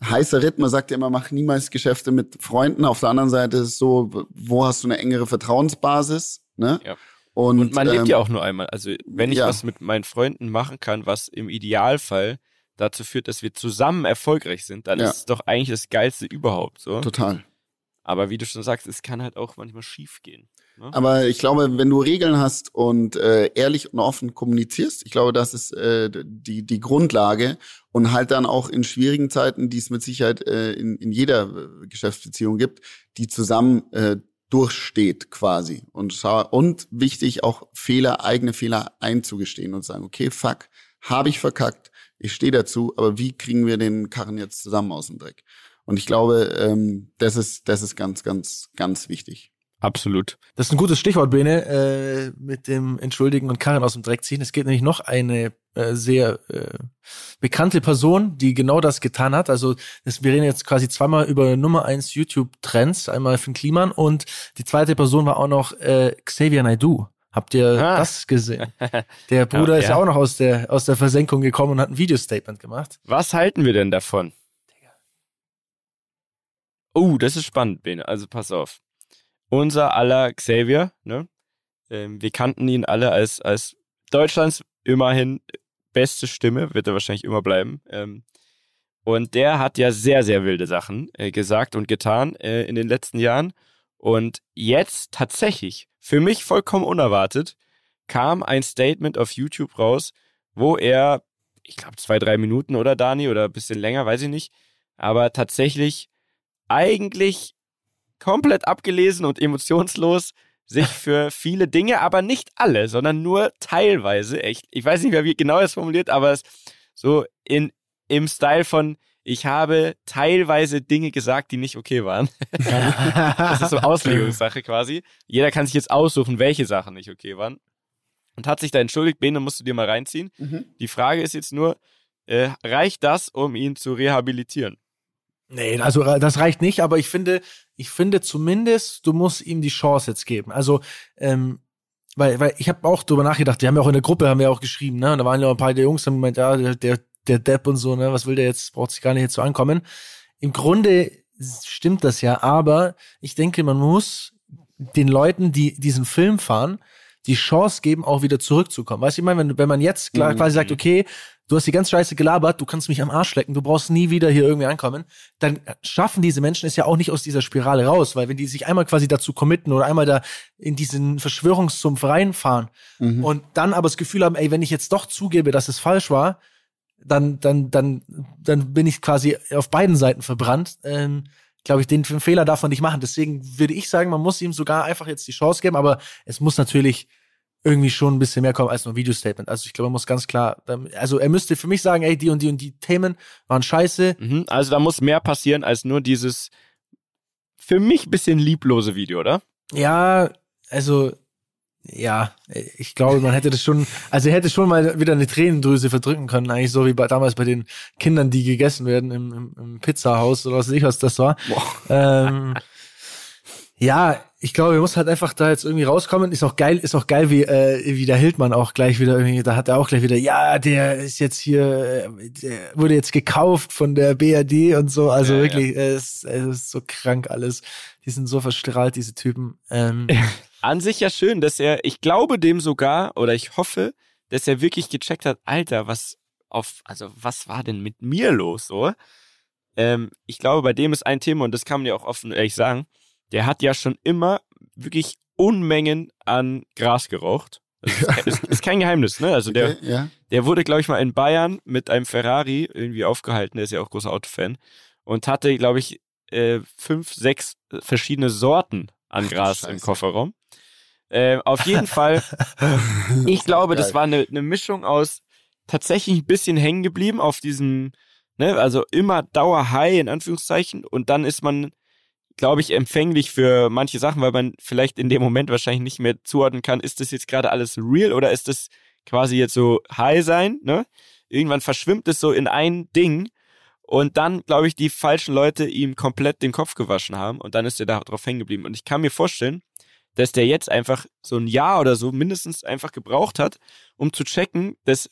heißer Ritt. Man sagt ja immer, mach niemals Geschäfte mit Freunden. Auf der anderen Seite ist es so, wo hast du eine engere Vertrauensbasis? Ne? Ja. Und, und man ähm, lebt ja auch nur einmal. Also wenn ich ja. was mit meinen Freunden machen kann, was im Idealfall dazu führt, dass wir zusammen erfolgreich sind, dann ja. ist es doch eigentlich das Geilste überhaupt. So. Total. Aber wie du schon sagst, es kann halt auch manchmal schief gehen. Ne? Aber ich glaube, wenn du Regeln hast und äh, ehrlich und offen kommunizierst, ich glaube, das ist äh, die, die Grundlage und halt dann auch in schwierigen Zeiten, die es mit Sicherheit äh, in, in jeder äh, Geschäftsbeziehung gibt, die zusammen äh, durchsteht quasi. Und, und wichtig, auch Fehler, eigene Fehler einzugestehen und sagen, okay, fuck, habe ich verkackt, ich stehe dazu, aber wie kriegen wir den Karren jetzt zusammen aus dem Dreck? Und ich glaube, ähm, das ist, das ist ganz, ganz, ganz wichtig. Absolut. Das ist ein gutes Stichwort, Bene, äh, mit dem Entschuldigen und Karren aus dem Dreck ziehen. Es gibt nämlich noch eine äh, sehr äh, bekannte Person, die genau das getan hat. Also das, wir reden jetzt quasi zweimal über Nummer eins YouTube-Trends, einmal Finn Kliman und die zweite Person war auch noch äh, Xavier Naidoo. Habt ihr ah. das gesehen? Der Bruder ja, ist ja auch noch aus der, aus der Versenkung gekommen und hat ein Videostatement gemacht. Was halten wir denn davon? Oh, das ist spannend, Bene. Also pass auf unser aller Xavier, ne? Ähm, wir kannten ihn alle als, als Deutschlands immerhin beste Stimme, wird er wahrscheinlich immer bleiben. Ähm, und der hat ja sehr, sehr wilde Sachen äh, gesagt und getan äh, in den letzten Jahren. Und jetzt tatsächlich, für mich vollkommen unerwartet, kam ein Statement auf YouTube raus, wo er, ich glaube, zwei, drei Minuten oder Dani oder ein bisschen länger, weiß ich nicht, aber tatsächlich eigentlich komplett abgelesen und emotionslos sich für viele Dinge, aber nicht alle, sondern nur teilweise echt. Ich weiß nicht mehr, wie genau es formuliert, aber es so in, im Style von, ich habe teilweise Dinge gesagt, die nicht okay waren. das ist so Auslegungssache quasi. Jeder kann sich jetzt aussuchen, welche Sachen nicht okay waren. Und hat sich da entschuldigt, Bene, musst du dir mal reinziehen. Mhm. Die Frage ist jetzt nur, äh, reicht das, um ihn zu rehabilitieren? Nee, also äh, das reicht nicht, aber ich finde, ich finde zumindest, du musst ihm die Chance jetzt geben. Also, ähm, weil, weil ich habe auch drüber nachgedacht, wir haben ja auch in der Gruppe, haben wir auch geschrieben, ne? Und da waren ja ein paar der Jungs, haben gemeint, ja, der, der, der Depp und so, ne, was will der jetzt, braucht sich gar nicht jetzt so ankommen. Im Grunde stimmt das ja, aber ich denke, man muss den Leuten, die diesen Film fahren, die Chance geben, auch wieder zurückzukommen. Weißt du, ich meine, wenn, wenn man jetzt klar, mhm. quasi sagt, okay, du hast die ganze Scheiße gelabert, du kannst mich am Arsch lecken, du brauchst nie wieder hier irgendwie ankommen, dann schaffen diese Menschen es ja auch nicht aus dieser Spirale raus, weil wenn die sich einmal quasi dazu committen oder einmal da in diesen Verschwörungssumpf reinfahren mhm. und dann aber das Gefühl haben, ey, wenn ich jetzt doch zugebe, dass es falsch war, dann, dann, dann, dann bin ich quasi auf beiden Seiten verbrannt. Ähm, glaube ich, den Fehler darf man nicht machen. Deswegen würde ich sagen, man muss ihm sogar einfach jetzt die Chance geben, aber es muss natürlich irgendwie schon ein bisschen mehr kommen als nur ein Videostatement. Also ich glaube, man muss ganz klar, also er müsste für mich sagen, ey, die und die und die Themen waren scheiße. Mhm, also da muss mehr passieren als nur dieses für mich bisschen lieblose Video, oder? Ja, also ja, ich glaube, man hätte das schon, also hätte schon mal wieder eine Tränendrüse verdrücken können, eigentlich so wie bei, damals bei den Kindern, die gegessen werden im, im, im Pizzahaus oder was weiß ich, was das war. Ähm, ja, ich glaube, er muss halt einfach da jetzt irgendwie rauskommen. Ist auch geil, ist auch geil, wie, äh, wie der Hildmann auch gleich wieder irgendwie, da hat er auch gleich wieder, ja, der ist jetzt hier, äh, der wurde jetzt gekauft von der BRD und so. Also ja, wirklich, ja. Es, es ist so krank alles. Die sind so verstrahlt, diese Typen. Ähm, An sich ja schön, dass er, ich glaube dem sogar, oder ich hoffe, dass er wirklich gecheckt hat, Alter, was auf, also was war denn mit mir los, so? Ähm, ich glaube, bei dem ist ein Thema, und das kann man ja auch offen ehrlich sagen, der hat ja schon immer wirklich Unmengen an Gras geraucht. Also ist, ist, kein Geheimnis, ne? Also der, okay, ja. der wurde, glaube ich, mal in Bayern mit einem Ferrari irgendwie aufgehalten, der ist ja auch großer Autofan, und hatte, glaube ich, äh, fünf, sechs verschiedene Sorten an Gras Scheiße. im Kofferraum. Äh, auf jeden Fall, ich glaube, das war eine, eine Mischung aus tatsächlich ein bisschen hängen geblieben auf diesem, ne, also immer Dauer High in Anführungszeichen und dann ist man, glaube ich, empfänglich für manche Sachen, weil man vielleicht in dem Moment wahrscheinlich nicht mehr zuordnen kann, ist das jetzt gerade alles real oder ist das quasi jetzt so High sein, ne? Irgendwann verschwimmt es so in ein Ding und dann, glaube ich, die falschen Leute ihm komplett den Kopf gewaschen haben und dann ist er da drauf hängen geblieben. Und ich kann mir vorstellen, dass der jetzt einfach so ein Jahr oder so mindestens einfach gebraucht hat, um zu checken, dass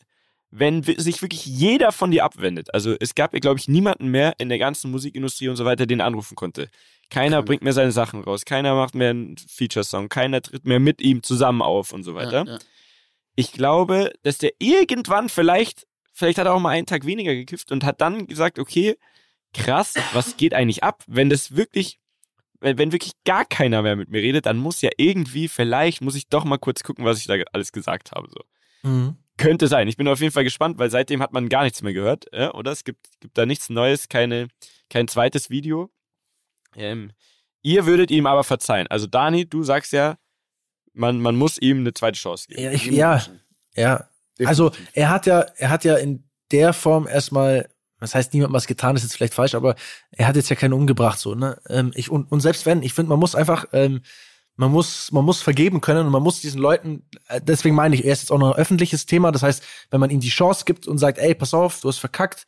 wenn sich wirklich jeder von dir abwendet, also es gab ja, glaube ich, niemanden mehr in der ganzen Musikindustrie und so weiter, den anrufen konnte. Keiner okay. bringt mehr seine Sachen raus, keiner macht mehr einen Feature-Song, keiner tritt mehr mit ihm zusammen auf und so weiter. Ja, ja. Ich glaube, dass der irgendwann vielleicht, vielleicht hat er auch mal einen Tag weniger gekifft und hat dann gesagt, okay, krass, was geht eigentlich ab, wenn das wirklich wenn, wenn wirklich gar keiner mehr mit mir redet, dann muss ja irgendwie, vielleicht muss ich doch mal kurz gucken, was ich da alles gesagt habe. So. Mhm. Könnte sein. Ich bin auf jeden Fall gespannt, weil seitdem hat man gar nichts mehr gehört, ja? oder? Es gibt, gibt da nichts Neues, keine, kein zweites Video. Ähm, ihr würdet ihm aber verzeihen. Also Dani, du sagst ja, man, man muss ihm eine zweite Chance geben. Ja, ich, ja, ja. Also er hat ja, er hat ja in der Form erstmal das heißt, niemand was getan ist jetzt vielleicht falsch, aber er hat jetzt ja keinen umgebracht, so, ne? Ähm, ich, und, und selbst wenn, ich finde, man muss einfach, ähm, man muss, man muss vergeben können und man muss diesen Leuten, äh, deswegen meine ich, er ist jetzt auch noch ein öffentliches Thema. Das heißt, wenn man ihm die Chance gibt und sagt, ey, pass auf, du hast verkackt,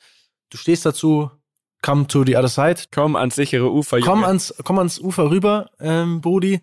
du stehst dazu, come to the other side. Komm ans sichere Ufer. Junge. Komm ans, komm ans Ufer rüber, ähm, Brudi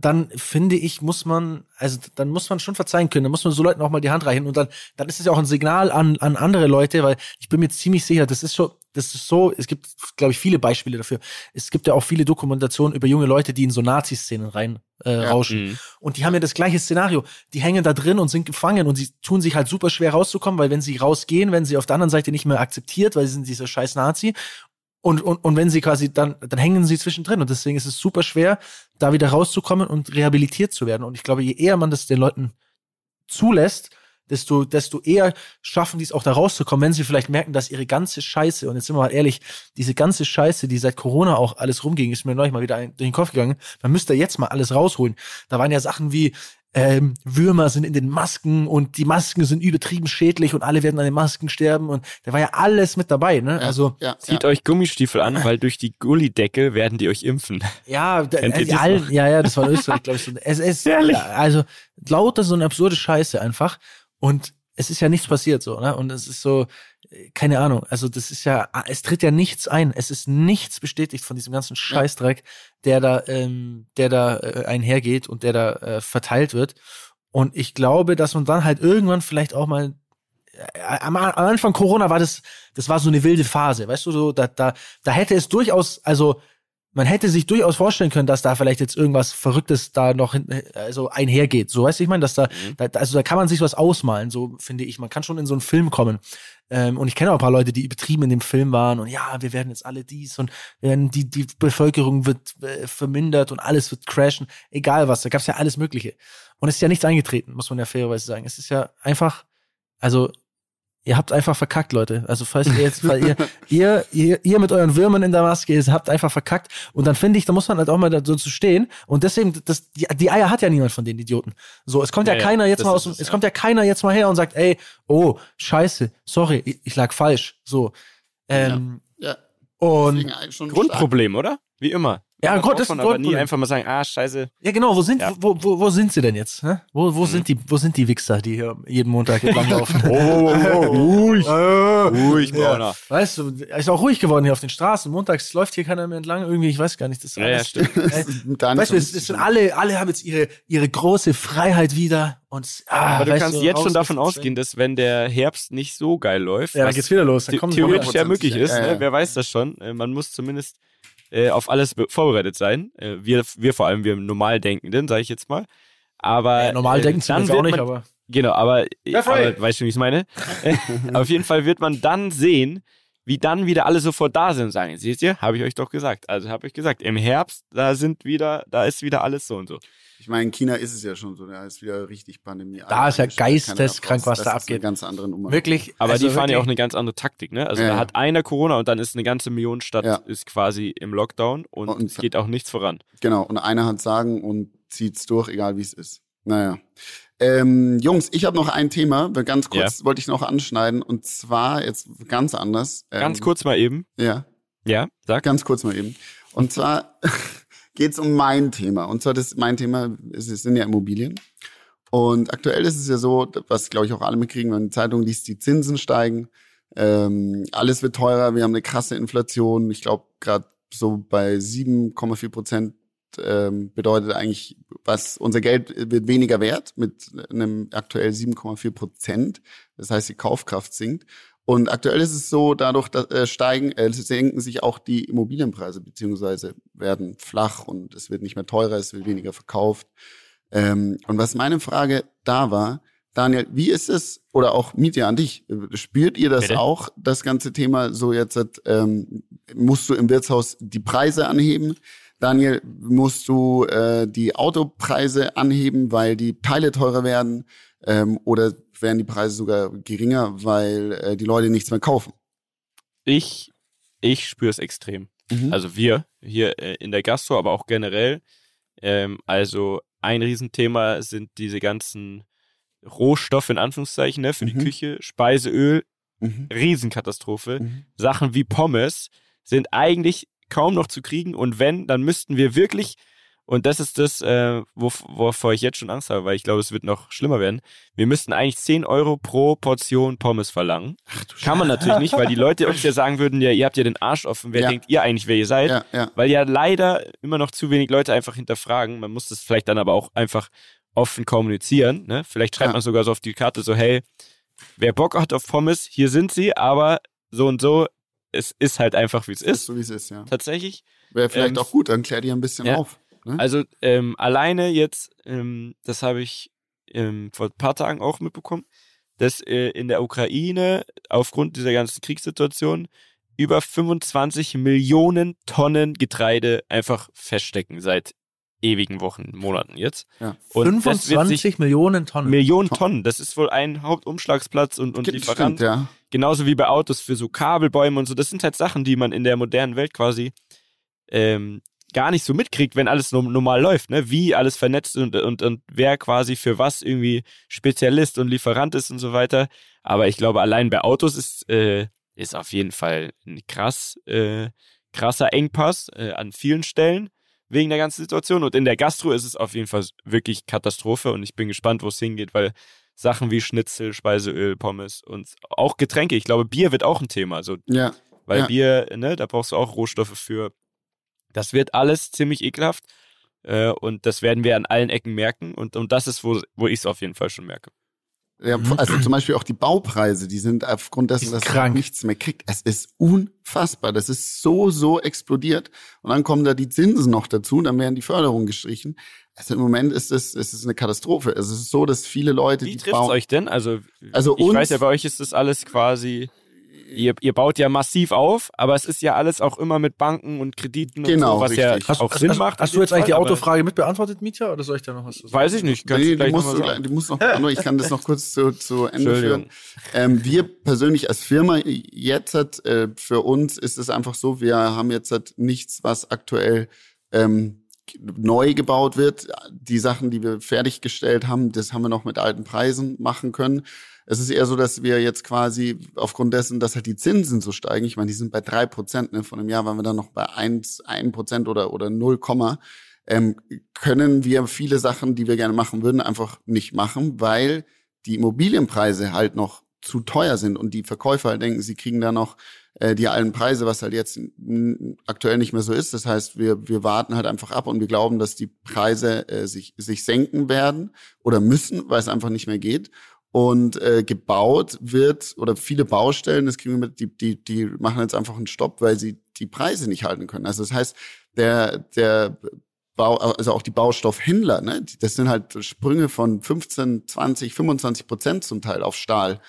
dann finde ich, muss man, also dann muss man schon verzeihen können, dann muss man so Leuten auch mal die Hand reichen und dann, dann ist es ja auch ein Signal an, an andere Leute, weil ich bin mir ziemlich sicher, das ist schon, das ist so, es gibt, glaube ich, viele Beispiele dafür. Es gibt ja auch viele Dokumentationen über junge Leute, die in so Nazi-Szenen rein äh, ja, rauschen. Mh. Und die haben ja das gleiche Szenario. Die hängen da drin und sind gefangen und sie tun sich halt super schwer rauszukommen, weil wenn sie rausgehen, werden sie auf der anderen Seite nicht mehr akzeptiert, weil sie sind dieser scheiß Nazi. Und, und, und wenn sie quasi dann, dann hängen sie zwischendrin. Und deswegen ist es super schwer, da wieder rauszukommen und rehabilitiert zu werden. Und ich glaube, je eher man das den Leuten zulässt, desto, desto eher schaffen die es auch da rauszukommen, wenn sie vielleicht merken, dass ihre ganze Scheiße, und jetzt sind wir mal ehrlich, diese ganze Scheiße, die seit Corona auch alles rumging, ist mir neulich mal wieder durch den Kopf gegangen, man müsste jetzt mal alles rausholen. Da waren ja Sachen wie, ähm, Würmer sind in den Masken und die Masken sind übertrieben schädlich und alle werden an den Masken sterben und da war ja alles mit dabei, ne? Ja, also ja, zieht ja. euch Gummistiefel an, weil durch die Gullideckel werden die euch impfen. Ja, äh, all, ja, ja, das war in Österreich, glaube ich. So. Es ist also lauter so eine absurde Scheiße einfach und es ist ja nichts passiert so, ne? Und es ist so, keine Ahnung, also das ist ja, es tritt ja nichts ein, es ist nichts bestätigt von diesem ganzen Scheißdreck, der da, ähm, der da äh, einhergeht und der da äh, verteilt wird. Und ich glaube, dass man dann halt irgendwann vielleicht auch mal äh, am, am Anfang Corona war das, das war so eine wilde Phase, weißt du, so, da, da, da hätte es durchaus, also man hätte sich durchaus vorstellen können, dass da vielleicht jetzt irgendwas Verrücktes da noch hin, also einhergeht. So weißt du, ich meine, dass da, mhm. da, also da kann man sich was ausmalen, so finde ich. Man kann schon in so einen Film kommen. Ähm, und ich kenne auch ein paar Leute, die übertrieben in dem Film waren und ja, wir werden jetzt alle dies und werden die, die Bevölkerung wird äh, vermindert und alles wird crashen. Egal was, da gab's ja alles Mögliche. Und es ist ja nichts eingetreten, muss man ja fairerweise sagen. Es ist ja einfach, also Ihr habt einfach verkackt, Leute. Also falls ihr jetzt, weil ihr, ihr, ihr, ihr mit euren Würmern in der Maske ist, habt einfach verkackt. Und dann finde ich, da muss man halt auch mal da so zu stehen. Und deswegen, das, die, die Eier hat ja niemand von den Idioten. So, es kommt ja, ja keiner jetzt mal aus, es, es kommt ja keiner jetzt mal her und sagt, ey, oh, scheiße, sorry, ich, ich lag falsch. So. Ähm, ja. ja. Und Grundproblem, oder? Wie immer. Ja, Gott, das ist aber nie einfach mal sagen, ah, scheiße. Ja, genau, wo sind, ja. wo, wo, wo sind sie denn jetzt? Hä? Wo, wo mhm. sind die, wo sind die Wichser, die hier jeden Montag langlaufen? oh, oh, oh, ruhig, äh, ruhig, ja. Weißt du, ist auch ruhig geworden hier auf den Straßen. Montags läuft hier keiner mehr entlang, irgendwie, ich weiß gar nicht, das ist ja, ja, stimmt. Äh, weißt du, es, es sind alle, alle haben jetzt ihre, ihre große Freiheit wieder und, ah, aber du kannst du, jetzt schon davon ausgehen, dass wenn der Herbst nicht so geil läuft, ja, dann geht's wieder los, dann kommen theoretisch ja möglich ist, ne? wer weiß das schon, äh, man muss zumindest äh, auf alles vorbereitet sein. Äh, wir, wir vor allem, wir Normaldenkenden, sage ich jetzt mal. Aber ja, normal denken äh, auch nicht, aber genau, aber, ja, aber weißt du, wie ich es meine? auf jeden Fall wird man dann sehen, wie dann wieder alle sofort da sind und sagen, seht ihr, habe ich euch doch gesagt. Also habe ich gesagt, im Herbst, da sind wieder, da ist wieder alles so und so. Ich meine, in China ist es ja schon so, da ist wieder richtig Pandemie. Da ist ja geisteskrank, was da abgeht. ganz andere Nummer. Wirklich. Aber also die fahren wirklich? ja auch eine ganz andere Taktik, ne? Also ja, da hat einer Corona und dann ist eine ganze Millionenstadt ja. ist quasi im Lockdown und, und es geht auch nichts voran. Genau. Und einer hat Sagen und zieht's durch, egal wie es ist. Naja. Ähm, Jungs, ich habe noch ein Thema, ganz kurz ja. wollte ich noch anschneiden und zwar jetzt ganz anders. Ähm, ganz kurz mal eben. Ja. Ja, sag. Ganz kurz mal eben. Und zwar geht es um mein Thema. Und zwar das mein Thema es sind ja Immobilien. Und aktuell ist es ja so, was glaube ich auch alle mitkriegen, wenn man die Zeitung liest, die Zinsen steigen, ähm, alles wird teurer, wir haben eine krasse Inflation. Ich glaube gerade so bei 7,4 Prozent ähm, bedeutet eigentlich, was unser Geld wird weniger wert mit einem aktuell 7,4 Prozent. Das heißt, die Kaufkraft sinkt. Und aktuell ist es so, dadurch dass, äh, steigen, äh, senken sich auch die Immobilienpreise, beziehungsweise werden flach und es wird nicht mehr teurer, es wird weniger verkauft. Ähm, und was meine Frage da war, Daniel, wie ist es, oder auch Mietja an dich, spürt ihr das Bitte? auch, das ganze Thema so jetzt, ähm, musst du im Wirtshaus die Preise anheben? Daniel, musst du äh, die Autopreise anheben, weil die Teile teurer werden? Ähm, oder wären die Preise sogar geringer, weil äh, die Leute nichts mehr kaufen? Ich, ich spüre es extrem. Mhm. Also wir hier äh, in der Gastro, aber auch generell. Ähm, also ein Riesenthema sind diese ganzen Rohstoffe in Anführungszeichen ne, für mhm. die Küche, Speiseöl, mhm. Riesenkatastrophe. Mhm. Sachen wie Pommes sind eigentlich kaum noch zu kriegen und wenn, dann müssten wir wirklich Und das ist das, äh, wof- wovor ich jetzt schon Angst habe, weil ich glaube, es wird noch schlimmer werden. Wir müssten eigentlich 10 Euro pro Portion Pommes verlangen. Kann man natürlich nicht, weil die Leute uns ja sagen würden, ja, ihr habt ja den Arsch offen. Wer Ja. denkt ihr eigentlich, wer ihr seid? Ja, ja. Weil ja leider immer noch zu wenig Leute einfach hinterfragen. Man muss das vielleicht dann aber auch einfach offen kommunizieren. Ne? Vielleicht schreibt man sogar so auf die Karte so, hey, wer Bock hat auf Pommes, hier sind sie, aber so und so, es ist halt einfach, wie es Ist so, wie es ist, ja. Tatsächlich. Wäre vielleicht Ähm, auch gut, dann klärt ihr ein bisschen ja. auf. Ne? Also ähm, alleine jetzt, ähm, das habe ich ähm, vor ein paar Tagen auch mitbekommen, dass äh, in der Ukraine aufgrund dieser ganzen Kriegssituation über 25 Millionen Tonnen Getreide einfach feststecken seit ewigen Wochen, Monaten jetzt. ja. Und das wird 25 sich Millionen Tonnen. Millionen Tonnen. Das ist wohl ein Hauptumschlagsplatz und, und Stimmt, Lieferant. ja. Genauso wie bei Autos für so Kabelbäume und so. Das sind halt Sachen, die man in der modernen Welt quasi ähm, gar nicht so mitkriegt, wenn alles no normal läuft, ne? Wie alles vernetzt und, und, und wer quasi für was irgendwie Spezialist und Lieferant ist und so weiter. Aber ich glaube, allein bei Autos ist, äh, ist auf jeden Fall ein krass, äh, krasser Engpass äh, an vielen Stellen wegen der ganzen Situation. Und in der Gastro ist es auf jeden Fall wirklich Katastrophe und ich bin gespannt, wo es hingeht, weil Sachen wie Schnitzel, Speiseöl, Pommes und auch Getränke. Ich glaube, Bier wird auch ein Thema. So Ja, weil Ja. Bier, ne, da brauchst du auch Rohstoffe für. Das wird alles ziemlich ekelhaft. Äh, und das werden wir an allen Ecken merken. Und, und das ist, wo, wo ich es auf jeden Fall schon merke. Ja, also zum Beispiel auch die Baupreise, die sind aufgrund dessen, dass man nichts mehr kriegt. Es ist unfassbar. Das ist so, so explodiert. Und dann kommen da die Zinsen noch dazu, dann werden die Förderungen gestrichen. Also im Moment ist es, es ist eine Katastrophe. Es ist so, dass viele Leute, Wie die trifft es euch denn? Also, Also ich uns- weiß ja, bei euch ist das alles quasi. Ihr, ihr baut ja massiv auf, aber es ist ja alles auch immer mit Banken und Krediten Genau, und so, was richtig. ja Hast, auch hast, Sinn hast, macht. hast du jetzt dem eigentlich die Fall, Autofrage mit beantwortet, Mietja, oder soll ich da noch was sagen? Weiß ich nicht. Kannst Nee, du musst, noch du, mal sagen. die musst noch, ich kann das noch kurz zu, zu Ende führen. Ähm, wir persönlich als Firma jetzt hat, äh, für uns ist es einfach so, wir haben jetzt halt nichts, was aktuell ähm, neu gebaut wird. Die Sachen, die wir fertiggestellt haben, das haben wir noch mit alten Preisen machen können. Es ist eher so, dass wir jetzt quasi aufgrund dessen, dass halt die Zinsen so steigen, ich meine, die sind bei drei Prozent, ne, von einem Jahr waren wir dann noch bei eins, ein Prozent oder, oder null Komma, ähm, können wir viele Sachen, die wir gerne machen würden, einfach nicht machen, weil die Immobilienpreise halt noch zu teuer sind und die Verkäufer halt denken, sie kriegen da noch äh, die alten Preise, was halt jetzt aktuell nicht mehr so ist. Das heißt, wir, wir warten halt einfach ab und wir glauben, dass die Preise äh, sich, sich senken werden oder müssen, weil es einfach nicht mehr geht. Und äh, gebaut wird, oder viele Baustellen, das kriegen wir mit, die, die, die machen jetzt einfach einen Stopp, weil sie die Preise nicht halten können. Also das heißt, der, der Bau, also auch die Baustoffhändler, ne, das sind halt Sprünge von 15, 20, 25 Prozent zum Teil auf Stahl.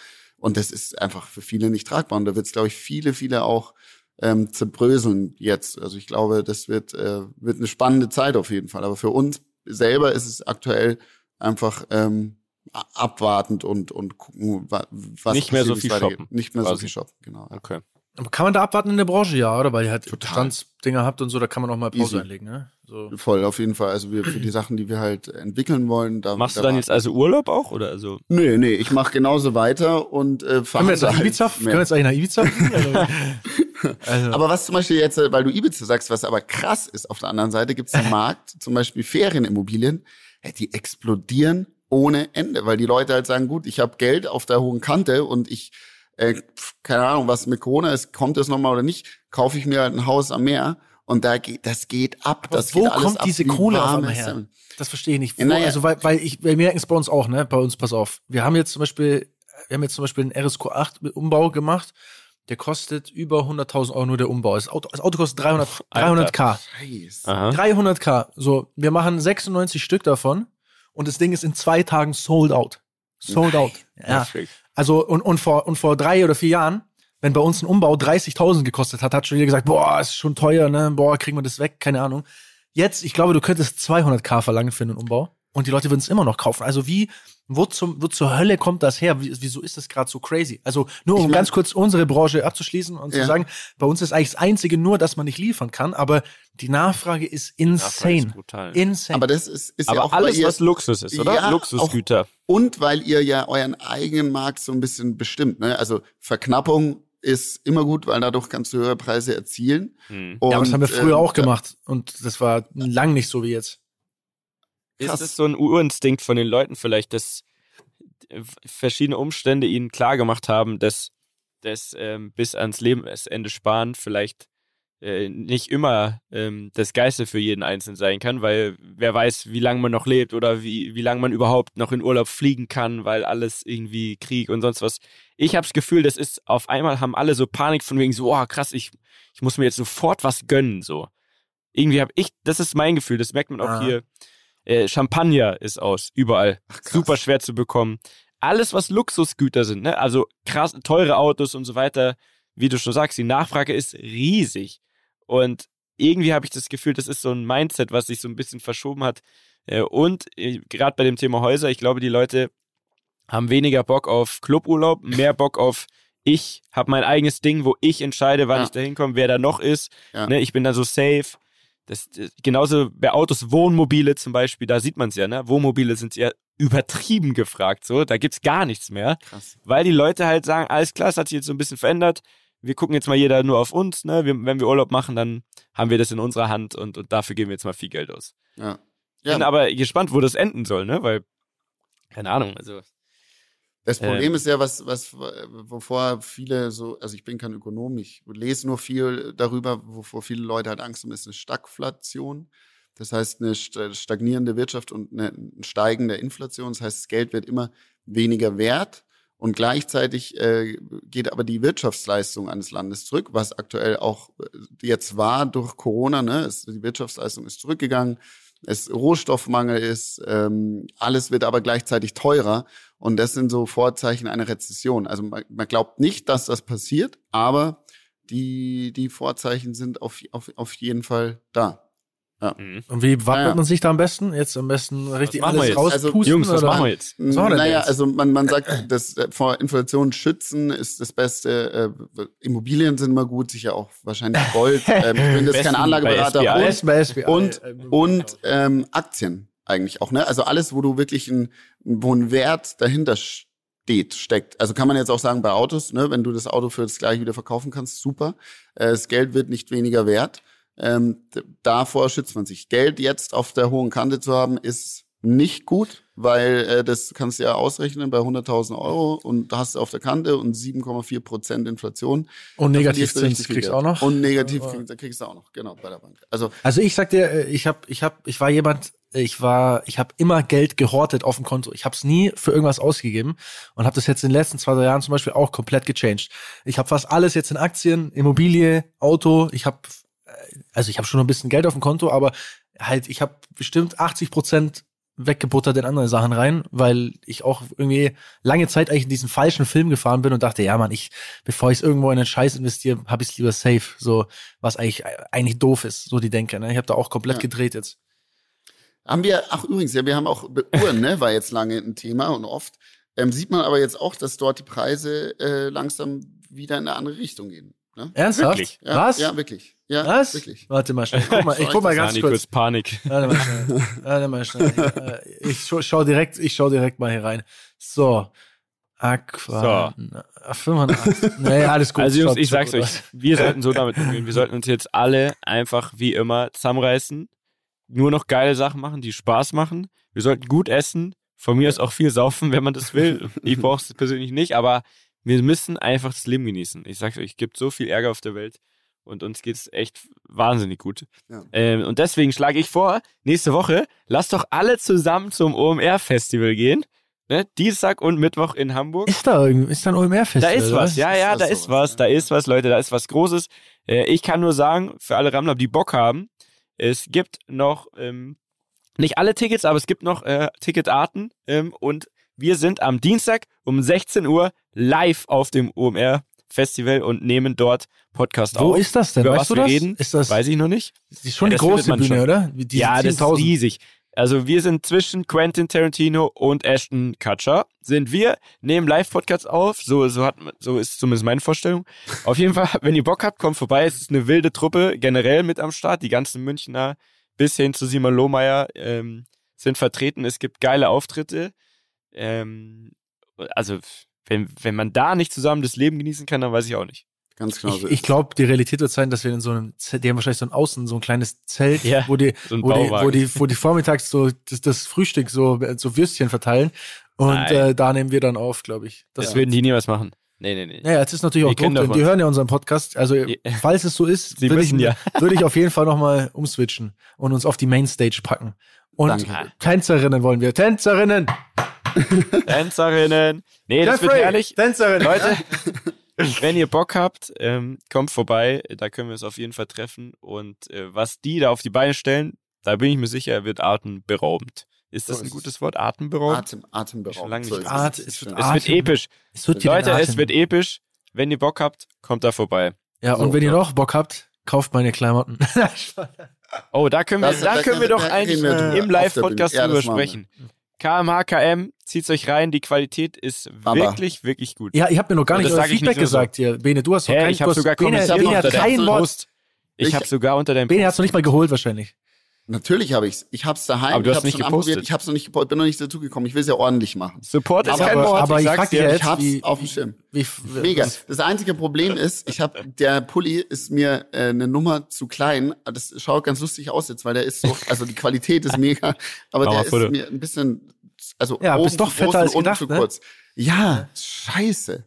Und das ist einfach für viele nicht tragbar. Und da wird es, glaube ich, viele, viele auch ähm, zerbröseln jetzt. Also ich glaube, das wird, äh, wird eine spannende Zeit auf jeden Fall. Aber für uns selber ist es aktuell einfach ähm, abwartend und, und gucken, wa- was Nicht mehr so viel shoppen, Nicht mehr so quasi. viel shoppen, genau. Okay. Aber kann man da abwarten in der Branche, ja, oder? Weil ihr halt. Bestandsdinger habt und so, da kann man auch mal Pause Easy. einlegen, ne? So. Voll, auf jeden Fall. Also wir für die Sachen, die wir halt entwickeln wollen, da Machst da du dann jetzt also Urlaub auch? Oder also? Nee, nee, ich mache genauso weiter und äh, Können wir jetzt nach verhandle Ibiza? halt Können wir jetzt eigentlich nach Ibiza? also, also, Aber was zum Beispiel jetzt, äh, weil du Ibiza sagst, was aber krass ist, auf der anderen Seite gibt es einen Markt, zum Beispiel Ferienimmobilien, ja, die explodieren ohne Ende, weil die Leute halt sagen, gut, ich habe Geld auf der hohen Kante und ich, äh, keine Ahnung, was mit Corona ist, kommt das nochmal oder nicht, kaufe ich mir halt ein Haus am Meer und da geht, das geht ab. Aber das wo geht alles kommt ab diese Kohle auf einmal her? Semmeln. das verstehe ich nicht. Wo, Ja, naja. Also, weil, weil ich, wir merken es bei uns auch, ne? Bei uns, pass auf. Wir haben jetzt zum Beispiel, wir haben jetzt zum Beispiel einen RSQ 8 mit Umbau gemacht. Der kostet über 100.000 Euro nur der Umbau. Das Auto, das Auto kostet 300, Alter. 300k. Scheiße. Aha. 300k. So, wir machen 96 Stück davon und das Ding ist in zwei Tagen sold out. Sold out. Ja. Perfekt. Also, und, und, vor, und vor drei oder vier Jahren, wenn bei uns ein Umbau 30.000 gekostet hat, hat schon jeder gesagt, boah, ist schon teuer, ne? Boah, kriegen wir das weg? Keine Ahnung. Jetzt, ich glaube, du könntest 200k verlangen für einen Umbau und die Leute würden es immer noch kaufen. Also wie, wo, zum, wo zur Hölle kommt das her? Wie, wieso ist das gerade so crazy? Also nur um Ich mein- ganz kurz unsere Branche abzuschließen und Ja. zu sagen, bei uns ist eigentlich das Einzige nur, dass man nicht liefern kann, aber die Nachfrage ist Nachfrage insane. ist brutal. Insane. Aber das ist, ist ja Aber auch, weil alles, ihr, was Luxus ist, oder? Ja, Luxusgüter. Und weil ihr ja euren eigenen Markt so ein bisschen bestimmt. Ne? Also Verknappung ist immer gut, weil dadurch kannst du höhere Preise erzielen. Hm. Und, ja, aber das haben wir früher ähm, auch gemacht und das war lang nicht so wie jetzt. Ist es so ein Urinstinkt von den Leuten vielleicht, dass äh, verschiedene Umstände ihnen klargemacht haben, dass das ähm, bis ans Lebensende sparen vielleicht äh, nicht immer ähm, das Geiste für jeden Einzelnen sein kann, weil wer weiß, wie lange man noch lebt oder wie, wie lange man überhaupt noch in Urlaub fliegen kann, weil alles irgendwie Krieg und sonst was. Ich habe das Gefühl, das ist auf einmal haben alle so Panik von wegen so, oh krass, ich, ich muss mir jetzt sofort was gönnen, so. Irgendwie habe ich, das ist mein Gefühl, das merkt man auch Ah. hier. Äh, Champagner ist aus, überall. krass. Super schwer zu bekommen. Alles, was Luxusgüter sind, ne? Also krass, teure Autos und so weiter, wie du schon sagst, die Nachfrage ist riesig. Und irgendwie habe ich das Gefühl, das ist so ein Mindset, was sich so ein bisschen verschoben hat. Äh, Und äh, gerade bei dem Thema Häuser, ich glaube, die Leute haben weniger Bock auf Cluburlaub, mehr Bock auf ich habe mein eigenes Ding, wo ich entscheide, wann Ja. ich da hinkomme, wer da noch ist. Ja. Ne, ich bin da so safe. Das, das, genauso bei Autos, Wohnmobile zum Beispiel, da sieht man es ja, ne? Wohnmobile sind ja übertrieben gefragt, so. Da gibt's gar nichts mehr Krass. weil die Leute halt sagen, alles klar, es hat sich jetzt so ein bisschen verändert. Wir gucken jetzt mal jeder nur auf uns, ne? Wir, wenn wir Urlaub machen, dann haben wir das in unserer Hand und, und dafür geben wir jetzt mal viel Geld aus. Ja. Bin Ja, aber gespannt, wo das enden soll, ne? Weil, keine Ahnung, also. Das Problem ähm, ist ja, was, was, wovor viele so, also ich bin kein Ökonom, ich lese nur viel darüber, wovor viele Leute halt Angst haben, ist eine Stagflation. Das heißt, eine st- stagnierende Wirtschaft und eine steigende Inflation. Das heißt, das Geld wird immer weniger wert. Und gleichzeitig äh, geht aber die Wirtschaftsleistung eines Landes zurück, was aktuell auch äh, jetzt war durch Corona. Ne? Es, die Wirtschaftsleistung ist zurückgegangen, es Rohstoffmangel ist, ähm, alles wird aber gleichzeitig teurer. Und das sind so Vorzeichen einer Rezession. Also man, man glaubt nicht, dass das passiert, aber die, die Vorzeichen sind auf, auf, auf jeden Fall da. Und wie wappnet Ja. man sich da am besten? Jetzt am besten richtig alles rauspusten? Also, Jungs, was oder? machen wir jetzt? Was machen wir denn naja, jetzt? also man, man sagt, das äh, vor Inflation schützen ist das Beste. Äh, Immobilien sind immer gut, sicher auch wahrscheinlich Gold. ähm, ich bin jetzt kein Anlageberater. bei SBI. Und, und, Äh, und ähm, Aktien eigentlich auch, ne? Also alles, wo du wirklich ein, wo ein Wert dahinter steht, steckt. Also kann man jetzt auch sagen bei Autos, ne? Wenn du das Auto für das gleiche wieder verkaufen kannst, super. Äh, das Geld wird nicht weniger wert. Ähm, davor schützt man sich. Geld jetzt auf der hohen Kante zu haben, ist nicht gut, weil äh, das kannst du ja ausrechnen bei 100.000 Euro und hast du auf der Kante und 7,4 Prozent Inflation. und Negativzins kriegst du auch noch. Und negativ kriegst, kriegst du auch noch, genau, bei der Bank. Also Also ich sag dir, äh, ich hab, ich hab, ich war jemand, ich war, ich habe immer Geld gehortet auf dem Konto. Ich habe es nie für irgendwas ausgegeben und habe das jetzt in den letzten zwei drei Jahren zum Beispiel auch komplett gechanged. Ich habe fast alles jetzt in Aktien, Immobilie, Auto. Ich habe, also ich habe schon ein bisschen Geld auf dem Konto, aber halt, ich habe bestimmt 80 Prozent weggebuttert in andere Sachen rein, weil ich auch irgendwie lange Zeit eigentlich in diesen falschen Film gefahren bin und dachte, ja, Mann, ich, bevor ich irgendwo in einen Scheiß investiere, habe ich es lieber safe, so was eigentlich eigentlich doof ist, so die Denke. Ne? Ich habe da auch komplett Ja. gedreht jetzt. Haben wir, ach übrigens, ja, wir haben auch Uhren, ne, war jetzt lange ein Thema und oft. Ähm, sieht man aber jetzt auch, dass dort die Preise äh, langsam wieder in eine andere Richtung gehen. Ne? Ernsthaft? Wirklich? Ja, Was? Ja, wirklich. Ja, Was? wirklich. Warte mal schnell. Ich guck mal, ich guck mal ganz kurz. kurz Panik. Warte mal schnell. Warte mal schnell. Äh, Ich schau, schau direkt, ich schau direkt mal hier rein. So. Aqua. So. 85. Nee, alles gut. Also Jungs, ich sag's gut euch, wir sollten so damit umgehen. Wir sollten uns jetzt alle einfach wie immer zusammenreißen, nur noch geile Sachen machen, die Spaß machen. Wir sollten gut essen, von mir aus auch viel saufen, wenn man das will. Ich brauche es persönlich nicht, aber wir müssen einfach das Leben genießen. Ich sag's euch, es gibt so viel Ärger auf der Welt und uns geht's echt wahnsinnig gut. Ja. Ähm, und deswegen schlage ich vor, nächste Woche, lasst doch alle zusammen zum OMR-Festival gehen. Ne? Dienstag und Mittwoch in Hamburg. Ist da irgendwie, ist da ein OMR-Festival? Da ist oder was, ja, ja, Ist da ist sowas, was, da ist was, Leute, da ist was Großes. Äh, ich kann nur sagen, für alle Rammler, die Bock haben, es gibt noch, ähm, nicht alle Tickets, aber es gibt noch äh, Ticketarten ähm, und wir sind am Dienstag um 16 Uhr live auf dem OMR Festival und nehmen dort Podcast Wo auf. ist das denn? Über weißt was du wir das? reden, ist das, Weiß ich noch nicht. das ist schon Ja, die große Bühne, schon. oder? Diese ja, das ist 10.000. riesig. Also wir sind zwischen Quentin Tarantino und Ashton Kutcher. Sind wir, nehmen Live-Podcasts auf. So, so, hat, so ist zumindest meine Vorstellung. Auf jeden Fall, wenn ihr Bock habt, kommt vorbei. Es ist eine wilde Truppe generell mit am Start. Die ganzen Münchner bis hin zu Simon Lohmeier ähm, sind vertreten. Es gibt geile Auftritte. Ähm, also wenn, wenn man da nicht zusammen das Leben genießen kann, dann weiß ich auch nicht. Ganz genau so Ich, ich ist. glaube, die Realität wird sein, dass wir in so einem Zelt, die haben wahrscheinlich so ein Außen, so ein kleines Zelt, Ja, wo, die, so ein wo, die, wo, die, wo die vormittags so das, das Frühstück so, so Würstchen verteilen. Und äh, da nehmen wir dann auf, glaube ich. Das Das würden die niemals machen. Nee, nee, nee. Naja, jetzt ist natürlich auch Druck. Die was. hören ja unseren Podcast. Also, Ja. falls es so ist, Sie würde ich, wissen ja. würde ich auf jeden Fall nochmal umswitchen und uns auf die Mainstage packen. Und Danke. Tänzerinnen wollen wir. Tänzerinnen! Tänzerinnen. Nee, das wird Jeffrey, herrlich. Tänzerinnen! Leute, wenn ihr Bock habt, ähm, kommt vorbei. Da können wir uns auf jeden Fall treffen. Und äh, was die da auf die Beine stellen, da bin ich mir sicher, wird atemberaubend. Ist das So ein ist es. gutes Wort? Atemberaubend? Atem, Schon atemberaubend. lange So nicht ist At- es. es wird es wird episch. Es wird Leute, es wird episch. Wenn ihr Bock habt, kommt da vorbei. Ja, So, und wenn ihr ja. noch Bock habt, kauft meine Klamotten. Oh, da können wir, Das- da da können wir doch eigentlich im Live-Podcast drüber das KMHKM, zieht's euch rein, die Qualität ist Aber- wirklich, wirklich gut. ja, ihr habt mir noch gar nicht das euer ich Feedback nicht nur so. gesagt hier. Bene, du hast doch Hä, kein, ich du habe hast- sogar Bene, Bene unter hat kein Wort. Ich, Ich- habe sogar unter deinem Bene hat's noch nicht mal geholt wahrscheinlich. Natürlich habe ich's. Ich hab's daheim. Aber du ich hast hab's nicht schon gepostet. anprobiert. Ich hab's noch nicht gepostet. Bin noch nicht dazu gekommen. Ich will es ja ordentlich machen. Support ist Aber- kein aber- Wort. aber ich dich dir. ja Ich hab's wie- auf dem Schirm. Wie, Mega. was- Das einzige Problem ist, ich habe der Pulli ist mir äh, eine Nummer zu klein. Das schaut ganz lustig aus jetzt, weil der ist so, also die Qualität ist mega, aber der ist mir ein bisschen, also Ja, oben bist doch zu fetter groß als und unten gedacht, zu ne? kurz. Ja, scheiße.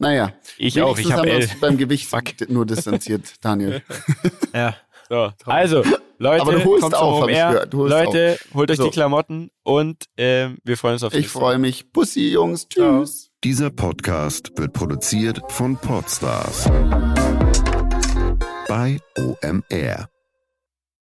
Naja, Ich auch, ich wenigstens hab haben wir L. uns beim Gewicht Fuck. nur distanziert, Daniel. Ja. So, also, Leute, Aber du holst kommt auf, zum hab ich OMR. gehört. Du holst Leute, holt euch So. die Klamotten und ähm, wir freuen uns auf Ich freue mich. Bussi, Jungs. Tschüss. Dieser Podcast wird produziert von Podstars bei OMR.